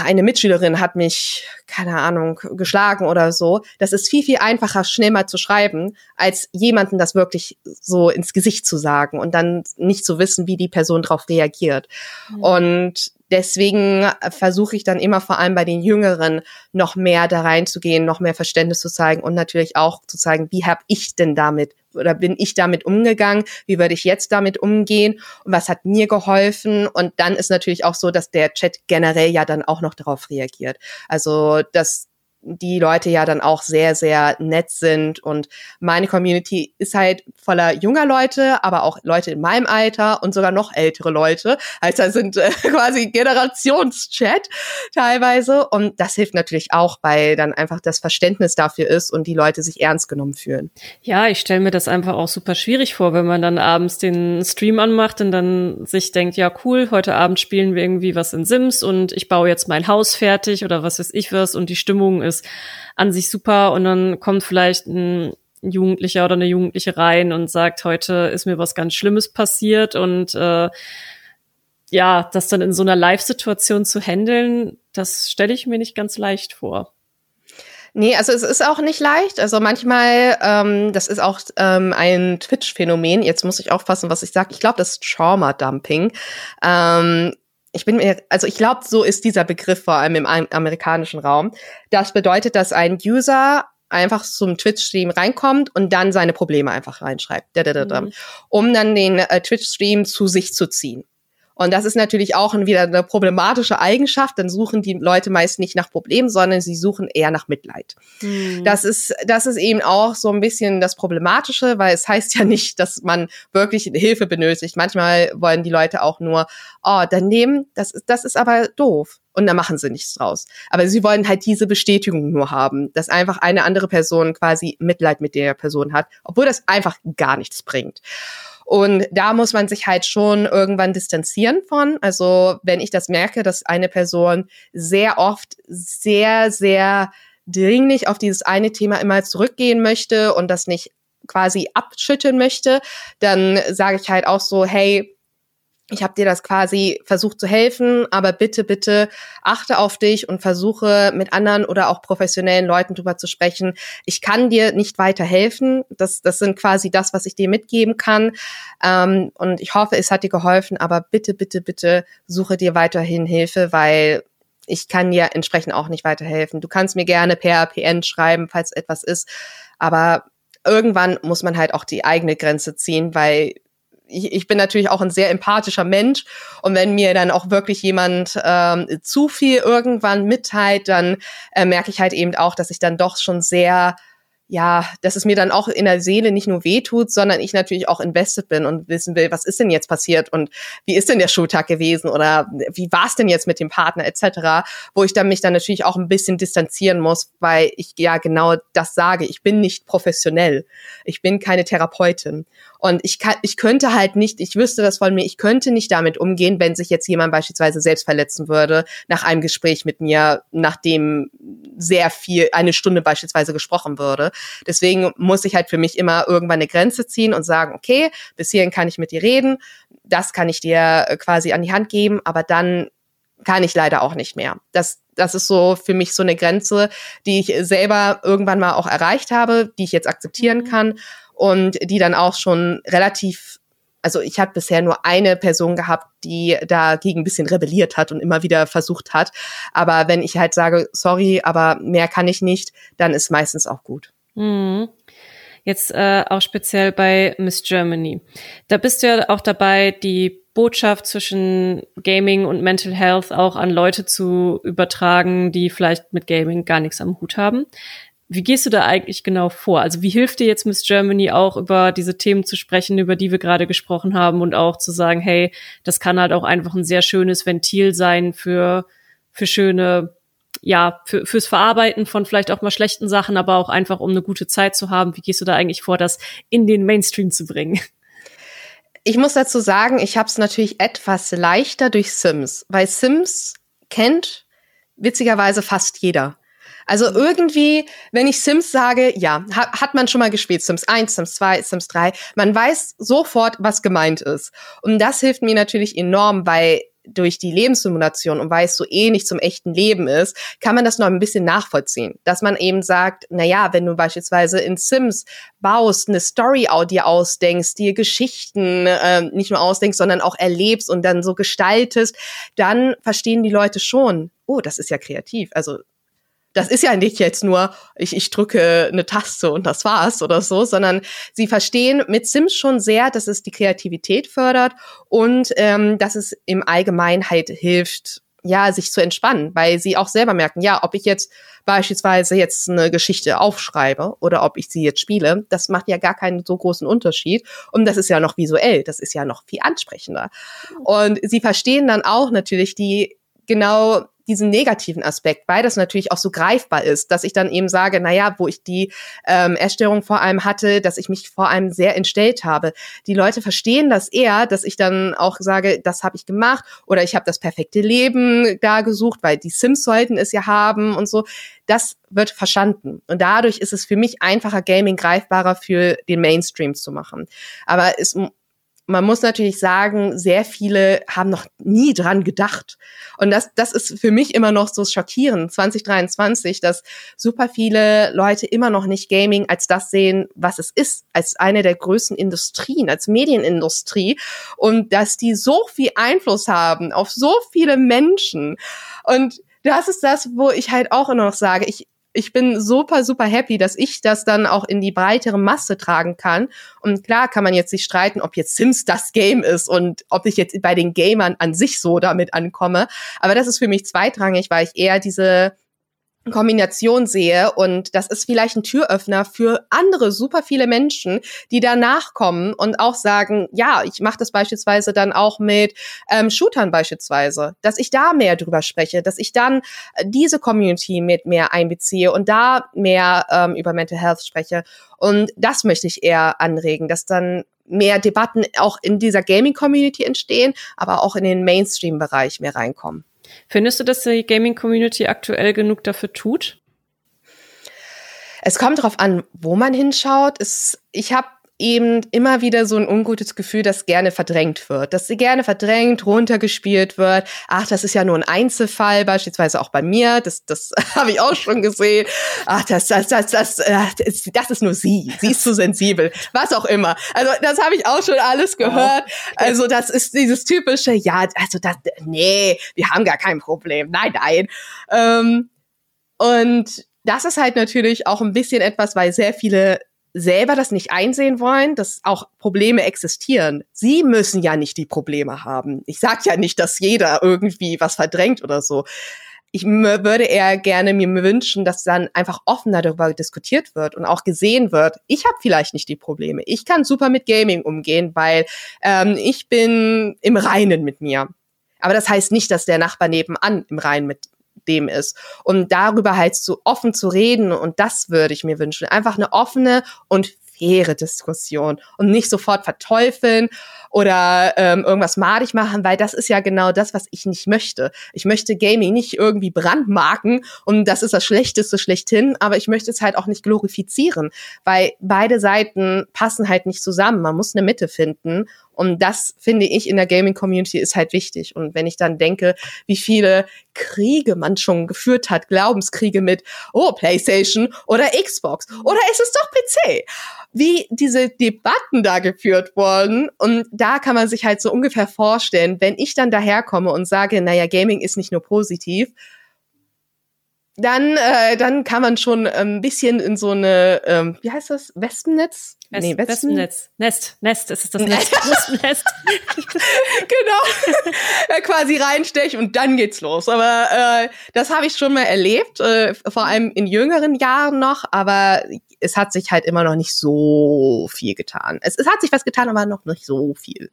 eine Mitschülerin hat mich, keine Ahnung, geschlagen oder so. Das ist viel, viel einfacher, schnell mal zu schreiben, als jemanden das wirklich so ins Gesicht zu sagen und dann nicht zu wissen, wie die Person darauf reagiert. Mhm. Und deswegen versuche ich dann immer vor allem bei den Jüngeren noch mehr da reinzugehen, noch mehr Verständnis zu zeigen und natürlich auch zu zeigen, wie habe ich denn damit oder bin ich damit umgegangen? Wie würde ich jetzt damit umgehen? Und was hat mir geholfen? Und dann ist natürlich auch so, dass der Chat generell ja dann auch noch darauf reagiert. Also, dass die Leute ja dann auch sehr, sehr nett sind. Und meine Community ist halt voller junger Leute, aber auch Leute in meinem Alter und sogar noch ältere Leute. Also da sind äh, quasi Generationschat teilweise. Und das hilft natürlich auch, weil dann einfach das Verständnis dafür ist und die Leute sich ernst genommen fühlen. Ja, ich stelle mir das einfach auch super schwierig vor, wenn man dann abends den Stream anmacht und dann sich denkt, ja cool, heute Abend spielen wir irgendwie was in Sims und ich baue jetzt mein Haus fertig oder was weiß ich was und die Stimmung ist an sich super und dann kommt vielleicht ein Jugendlicher oder eine Jugendliche rein und sagt, heute ist mir was ganz Schlimmes passiert und äh, ja, das dann in so einer Live-Situation zu handeln, das stelle ich mir nicht ganz leicht vor. Nee, also es ist auch nicht leicht. Also manchmal, ähm, das ist auch ähm, ein Twitch-Phänomen. Jetzt muss ich aufpassen, was ich sage. Ich glaube, das ist Trauma-Dumping. Ähm, ich bin mir, also ich glaube, so ist dieser Begriff vor allem im amerikanischen Raum. Das bedeutet, dass ein User einfach zum Twitch-Stream reinkommt und dann seine Probleme einfach reinschreibt, mhm. um dann den äh, Twitch-Stream zu sich zu ziehen. Und das ist natürlich auch wieder eine problematische Eigenschaft. Dann suchen die Leute meist nicht nach Problemen, sondern sie suchen eher nach Mitleid. Mhm. Das ist, das ist eben auch so ein bisschen das Problematische, weil es heißt ja nicht, dass man wirklich Hilfe benötigt. Manchmal wollen die Leute auch nur, oh, daneben, das ist, das ist aber doof. Und da machen sie nichts draus. Aber sie wollen halt diese Bestätigung nur haben, dass einfach eine andere Person quasi Mitleid mit der Person hat, obwohl das einfach gar nichts bringt. Und da muss man sich halt schon irgendwann distanzieren von. Also wenn ich das merke, dass eine Person sehr oft sehr, sehr dringlich auf dieses eine Thema immer zurückgehen möchte und das nicht quasi abschütteln möchte, dann sage ich halt auch so, hey, ich habe dir das quasi versucht zu helfen, aber bitte, bitte achte auf dich und versuche mit anderen oder auch professionellen Leuten drüber zu sprechen. Ich kann dir nicht weiterhelfen. Das, das sind quasi das, was ich dir mitgeben kann. Ähm, und ich hoffe, es hat dir geholfen, aber bitte, bitte, bitte suche dir weiterhin Hilfe, weil ich kann dir entsprechend auch nicht weiterhelfen. Du kannst mir gerne per PN schreiben, falls etwas ist, aber irgendwann muss man halt auch die eigene Grenze ziehen, weil ich, ich bin natürlich auch ein sehr empathischer Mensch. Und wenn mir dann auch wirklich jemand ähm, zu viel irgendwann mitteilt, dann äh, merke ich halt eben auch, dass ich dann doch schon sehr ja, dass es mir dann auch in der Seele nicht nur wehtut, sondern ich natürlich auch invested bin und wissen will, was ist denn jetzt passiert und wie ist denn der Schultag gewesen oder wie war es denn jetzt mit dem Partner etc., wo ich dann mich dann natürlich auch ein bisschen distanzieren muss, weil ich ja genau das sage. Ich bin nicht professionell. Ich bin keine Therapeutin. Und ich kann, ich könnte halt nicht, ich wüsste das von mir, ich könnte nicht damit umgehen, wenn sich jetzt jemand beispielsweise selbst verletzen würde nach einem Gespräch mit mir, nachdem sehr viel, eine Stunde beispielsweise gesprochen würde. Deswegen muss ich halt für mich immer irgendwann eine Grenze ziehen und sagen, okay, bis hierhin kann ich mit dir reden, das kann ich dir äh, quasi an die Hand geben, aber dann kann ich leider auch nicht mehr. Das, das ist so für mich so eine Grenze, die ich selber irgendwann mal auch erreicht habe, die ich jetzt akzeptieren mhm. kann und die dann auch schon relativ also ich hatte bisher nur eine Person gehabt, die dagegen ein bisschen rebelliert hat und immer wieder versucht hat. Aber wenn ich halt sage, sorry, aber mehr kann ich nicht, dann ist meistens auch gut. Mhm. Jetzt äh, auch speziell bei Miss Germany. Da bist du ja auch dabei, die Botschaft zwischen Gaming und Mental Health auch an Leute zu übertragen, die vielleicht mit Gaming gar nichts am Hut haben. Wie gehst du da eigentlich genau vor? Also wie hilft dir jetzt Miss Germany auch über diese Themen zu sprechen, über die wir gerade gesprochen haben und auch zu sagen, hey, das kann halt auch einfach ein sehr schönes Ventil sein für, für schöne, ja, für, fürs Verarbeiten von vielleicht auch mal schlechten Sachen, aber auch einfach um eine gute Zeit zu haben. Wie gehst du da eigentlich vor, das in den Mainstream zu bringen? Ich muss dazu sagen, ich habe es natürlich etwas leichter durch Sims, weil Sims kennt witzigerweise fast jeder. Also irgendwie, wenn ich Sims sage, ja, hat man schon mal gespielt, Sims 1, Sims 2, Sims 3, man weiß sofort, was gemeint ist. Und das hilft mir natürlich enorm, weil durch die Lebenssimulation und weil es so ähnlich zum echten Leben ist, kann man das noch ein bisschen nachvollziehen. Dass man eben sagt, na ja, wenn du beispielsweise in Sims baust, eine Story dir ausdenkst, dir Geschichten äh, nicht nur ausdenkst, sondern auch erlebst und dann so gestaltest, dann verstehen die Leute schon, oh, das ist ja kreativ. Also das ist ja nicht jetzt nur, ich, ich drücke eine Taste und das war's oder so, sondern sie verstehen mit Sims schon sehr, dass es die Kreativität fördert und ähm, dass es im Allgemeinheit hilft, ja, sich zu entspannen, weil sie auch selber merken, ja, ob ich jetzt beispielsweise jetzt eine Geschichte aufschreibe oder ob ich sie jetzt spiele, das macht ja gar keinen so großen Unterschied. Und das ist ja noch visuell, das ist ja noch viel ansprechender. Und sie verstehen dann auch natürlich die genau diesen negativen Aspekt, weil das natürlich auch so greifbar ist, dass ich dann eben sage, na ja, wo ich die ähm, Erstörung vor allem hatte, dass ich mich vor allem sehr entstellt habe. Die Leute verstehen das eher, dass ich dann auch sage, das habe ich gemacht oder ich habe das perfekte Leben da gesucht, weil die Sims sollten es ja haben und so. Das wird verstanden. Und dadurch ist es für mich einfacher, Gaming greifbarer für den Mainstream zu machen. Aber es man muss natürlich sagen, sehr viele haben noch nie dran gedacht. Und das, das ist für mich immer noch so schockierend, 2023, dass super viele Leute immer noch nicht Gaming als das sehen, was es ist, als eine der größten Industrien, als Medienindustrie und dass die so viel Einfluss haben auf so viele Menschen. Und das ist das, wo ich halt auch immer noch sage, ich, ich bin super, super happy, dass ich das dann auch in die breitere Masse tragen kann. Und klar kann man jetzt sich streiten, ob jetzt Sims das Game ist und ob ich jetzt bei den Gamern an sich so damit ankomme. Aber das ist für mich zweitrangig, weil ich eher diese Kombination sehe und das ist vielleicht ein Türöffner für andere super viele Menschen, die danach kommen und auch sagen, ja, ich mache das beispielsweise dann auch mit ähm, Shootern beispielsweise, dass ich da mehr drüber spreche, dass ich dann äh, diese Community mit mehr einbeziehe und da mehr ähm, über Mental Health spreche und das möchte ich eher anregen, dass dann mehr Debatten auch in dieser Gaming-Community entstehen, aber auch in den Mainstream-Bereich mehr reinkommen. Findest du, dass die Gaming-Community aktuell genug dafür tut? Es kommt darauf an, wo man hinschaut. Es, ich habe eben immer wieder so ein ungutes Gefühl, dass gerne verdrängt wird, dass sie gerne verdrängt, runtergespielt wird. Ach, das ist ja nur ein Einzelfall, beispielsweise auch bei mir. Das, das habe ich auch schon gesehen. Ach, das, das, das, das, äh, das, das ist nur sie. Sie ist zu sensibel. Was auch immer. Also das habe ich auch schon alles gehört. Also das ist dieses typische, ja, also das, nee, wir haben gar kein Problem. Nein, nein. Ähm, und das ist halt natürlich auch ein bisschen etwas, weil sehr viele selber das nicht einsehen wollen, dass auch Probleme existieren. Sie müssen ja nicht die Probleme haben. Ich sage ja nicht, dass jeder irgendwie was verdrängt oder so. Ich würde eher gerne mir wünschen, dass dann einfach offener darüber diskutiert wird und auch gesehen wird. Ich habe vielleicht nicht die Probleme. Ich kann super mit Gaming umgehen, weil ähm, ich bin im Reinen mit mir. Aber das heißt nicht, dass der Nachbar nebenan im Reinen mit dem ist. Und darüber halt so offen zu reden und das würde ich mir wünschen. Einfach eine offene und faire Diskussion und nicht sofort verteufeln oder ähm, irgendwas madig machen, weil das ist ja genau das, was ich nicht möchte. Ich möchte Gaming nicht irgendwie brandmarken und das ist das Schlechteste schlechthin, aber ich möchte es halt auch nicht glorifizieren, weil beide Seiten passen halt nicht zusammen. Man muss eine Mitte finden und das finde ich in der Gaming Community ist halt wichtig. Und wenn ich dann denke, wie viele Kriege man schon geführt hat, Glaubenskriege mit, oh, PlayStation oder Xbox oder ist es doch PC? Wie diese Debatten da geführt wurden. Und da kann man sich halt so ungefähr vorstellen, wenn ich dann daherkomme und sage, naja, Gaming ist nicht nur positiv, dann, äh, dann kann man schon ein bisschen in so eine, ähm, wie heißt das, Wespennetz? West, nee, Wespen Wespennetz. Nest, Nest, ist es das Nest? Wespennest. genau. ja, quasi reinstechen und dann geht's los. Aber äh, das habe ich schon mal erlebt, äh, vor allem in jüngeren Jahren noch, aber es hat sich halt immer noch nicht so viel getan. Es, es hat sich was getan, aber noch nicht so viel.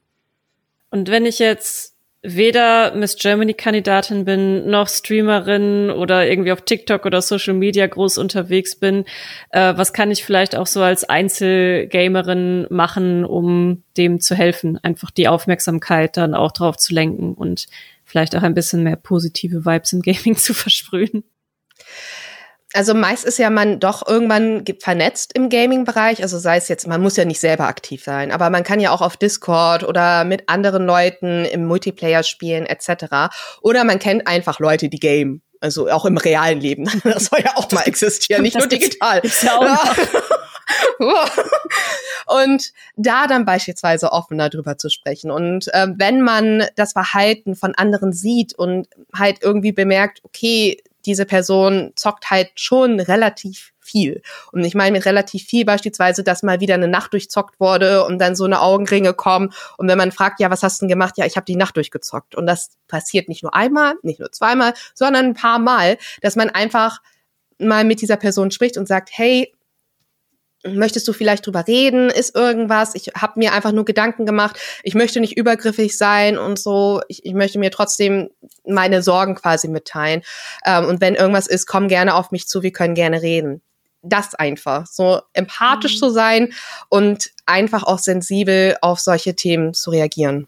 Und wenn ich jetzt weder Miss Germany-Kandidatin bin, noch Streamerin oder irgendwie auf TikTok oder Social Media groß unterwegs bin. Äh, was kann ich vielleicht auch so als Einzelgamerin machen, um dem zu helfen, einfach die Aufmerksamkeit dann auch drauf zu lenken und vielleicht auch ein bisschen mehr positive Vibes im Gaming zu versprühen? Also meist ist ja man doch irgendwann vernetzt im Gaming-Bereich. Also sei es jetzt, man muss ja nicht selber aktiv sein, aber man kann ja auch auf Discord oder mit anderen Leuten im Multiplayer spielen etc. Oder man kennt einfach Leute, die game. Also auch im realen Leben. Das soll ja auch mal existieren, nicht nur digital. und da dann beispielsweise offener drüber zu sprechen. Und äh, wenn man das Verhalten von anderen sieht und halt irgendwie bemerkt, okay, diese Person zockt halt schon relativ viel. Und ich meine mit relativ viel beispielsweise, dass mal wieder eine Nacht durchzockt wurde und dann so eine Augenringe kommen. Und wenn man fragt, ja, was hast du denn gemacht? Ja, ich habe die Nacht durchgezockt. Und das passiert nicht nur einmal, nicht nur zweimal, sondern ein paar Mal, dass man einfach mal mit dieser Person spricht und sagt, hey, möchtest du vielleicht drüber reden? Ist irgendwas? Ich habe mir einfach nur Gedanken gemacht. Ich möchte nicht übergriffig sein und so. Ich, ich möchte mir trotzdem meine Sorgen quasi mitteilen. Ähm, und wenn irgendwas ist, komm gerne auf mich zu. Wir können gerne reden. Das einfach. So empathisch mhm. zu sein und einfach auch sensibel auf solche Themen zu reagieren.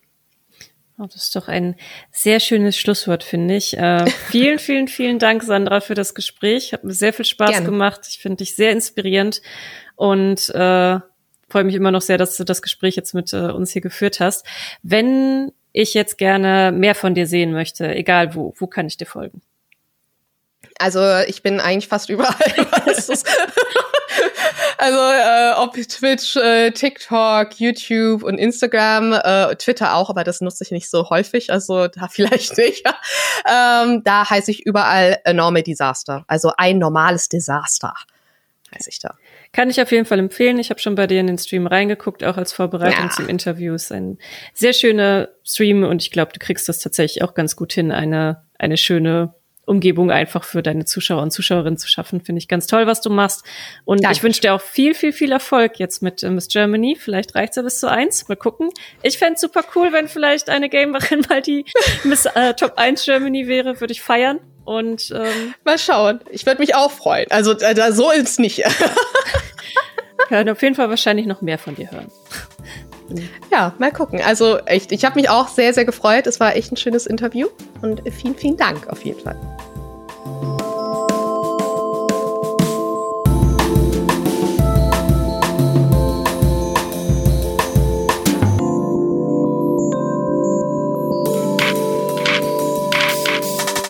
Oh, das ist doch ein sehr schönes Schlusswort, finde ich. Äh, vielen, vielen, vielen Dank, Sandra, für das Gespräch. Hat mir sehr viel Spaß Gerne. gemacht. Ich finde dich sehr inspirierend und äh, freue mich immer noch sehr, dass du das Gespräch jetzt mit äh, uns hier geführt hast. Wenn ich jetzt gerne mehr von dir sehen möchte, egal wo, wo kann ich dir folgen? Also ich bin eigentlich fast überall. also äh, ob Twitch, äh, TikTok, YouTube und Instagram, äh, Twitter auch, aber das nutze ich nicht so häufig, also da vielleicht nicht. ähm, da heiße ich überall A Normal Disaster, also ein normales Desaster heiße ich da. Kann ich auf jeden Fall empfehlen. Ich habe schon bei dir in den Stream reingeguckt, auch als Vorbereitung ja. zum Interview. Ist ein sehr schöner Stream und ich glaube, du kriegst das tatsächlich auch ganz gut hin, eine, eine schöne Umgebung einfach für deine Zuschauer und Zuschauerinnen zu schaffen. Finde ich ganz toll, was du machst. Und Danke. ich wünsche dir auch viel, viel, viel Erfolg jetzt mit äh, Miss Germany. Vielleicht reicht's ja bis zu eins. Mal gucken. Ich fände super cool, wenn vielleicht eine Gamerin mal die Miss äh, Top 1 Germany wäre. Würde ich feiern. Und ähm, mal schauen. Ich würde mich auch freuen. Also äh, da so ist nicht. hören auf jeden Fall wahrscheinlich noch mehr von dir hören. Ja, mal gucken. Also echt, ich habe mich auch sehr, sehr gefreut. Es war echt ein schönes Interview und vielen, vielen Dank auf jeden Fall.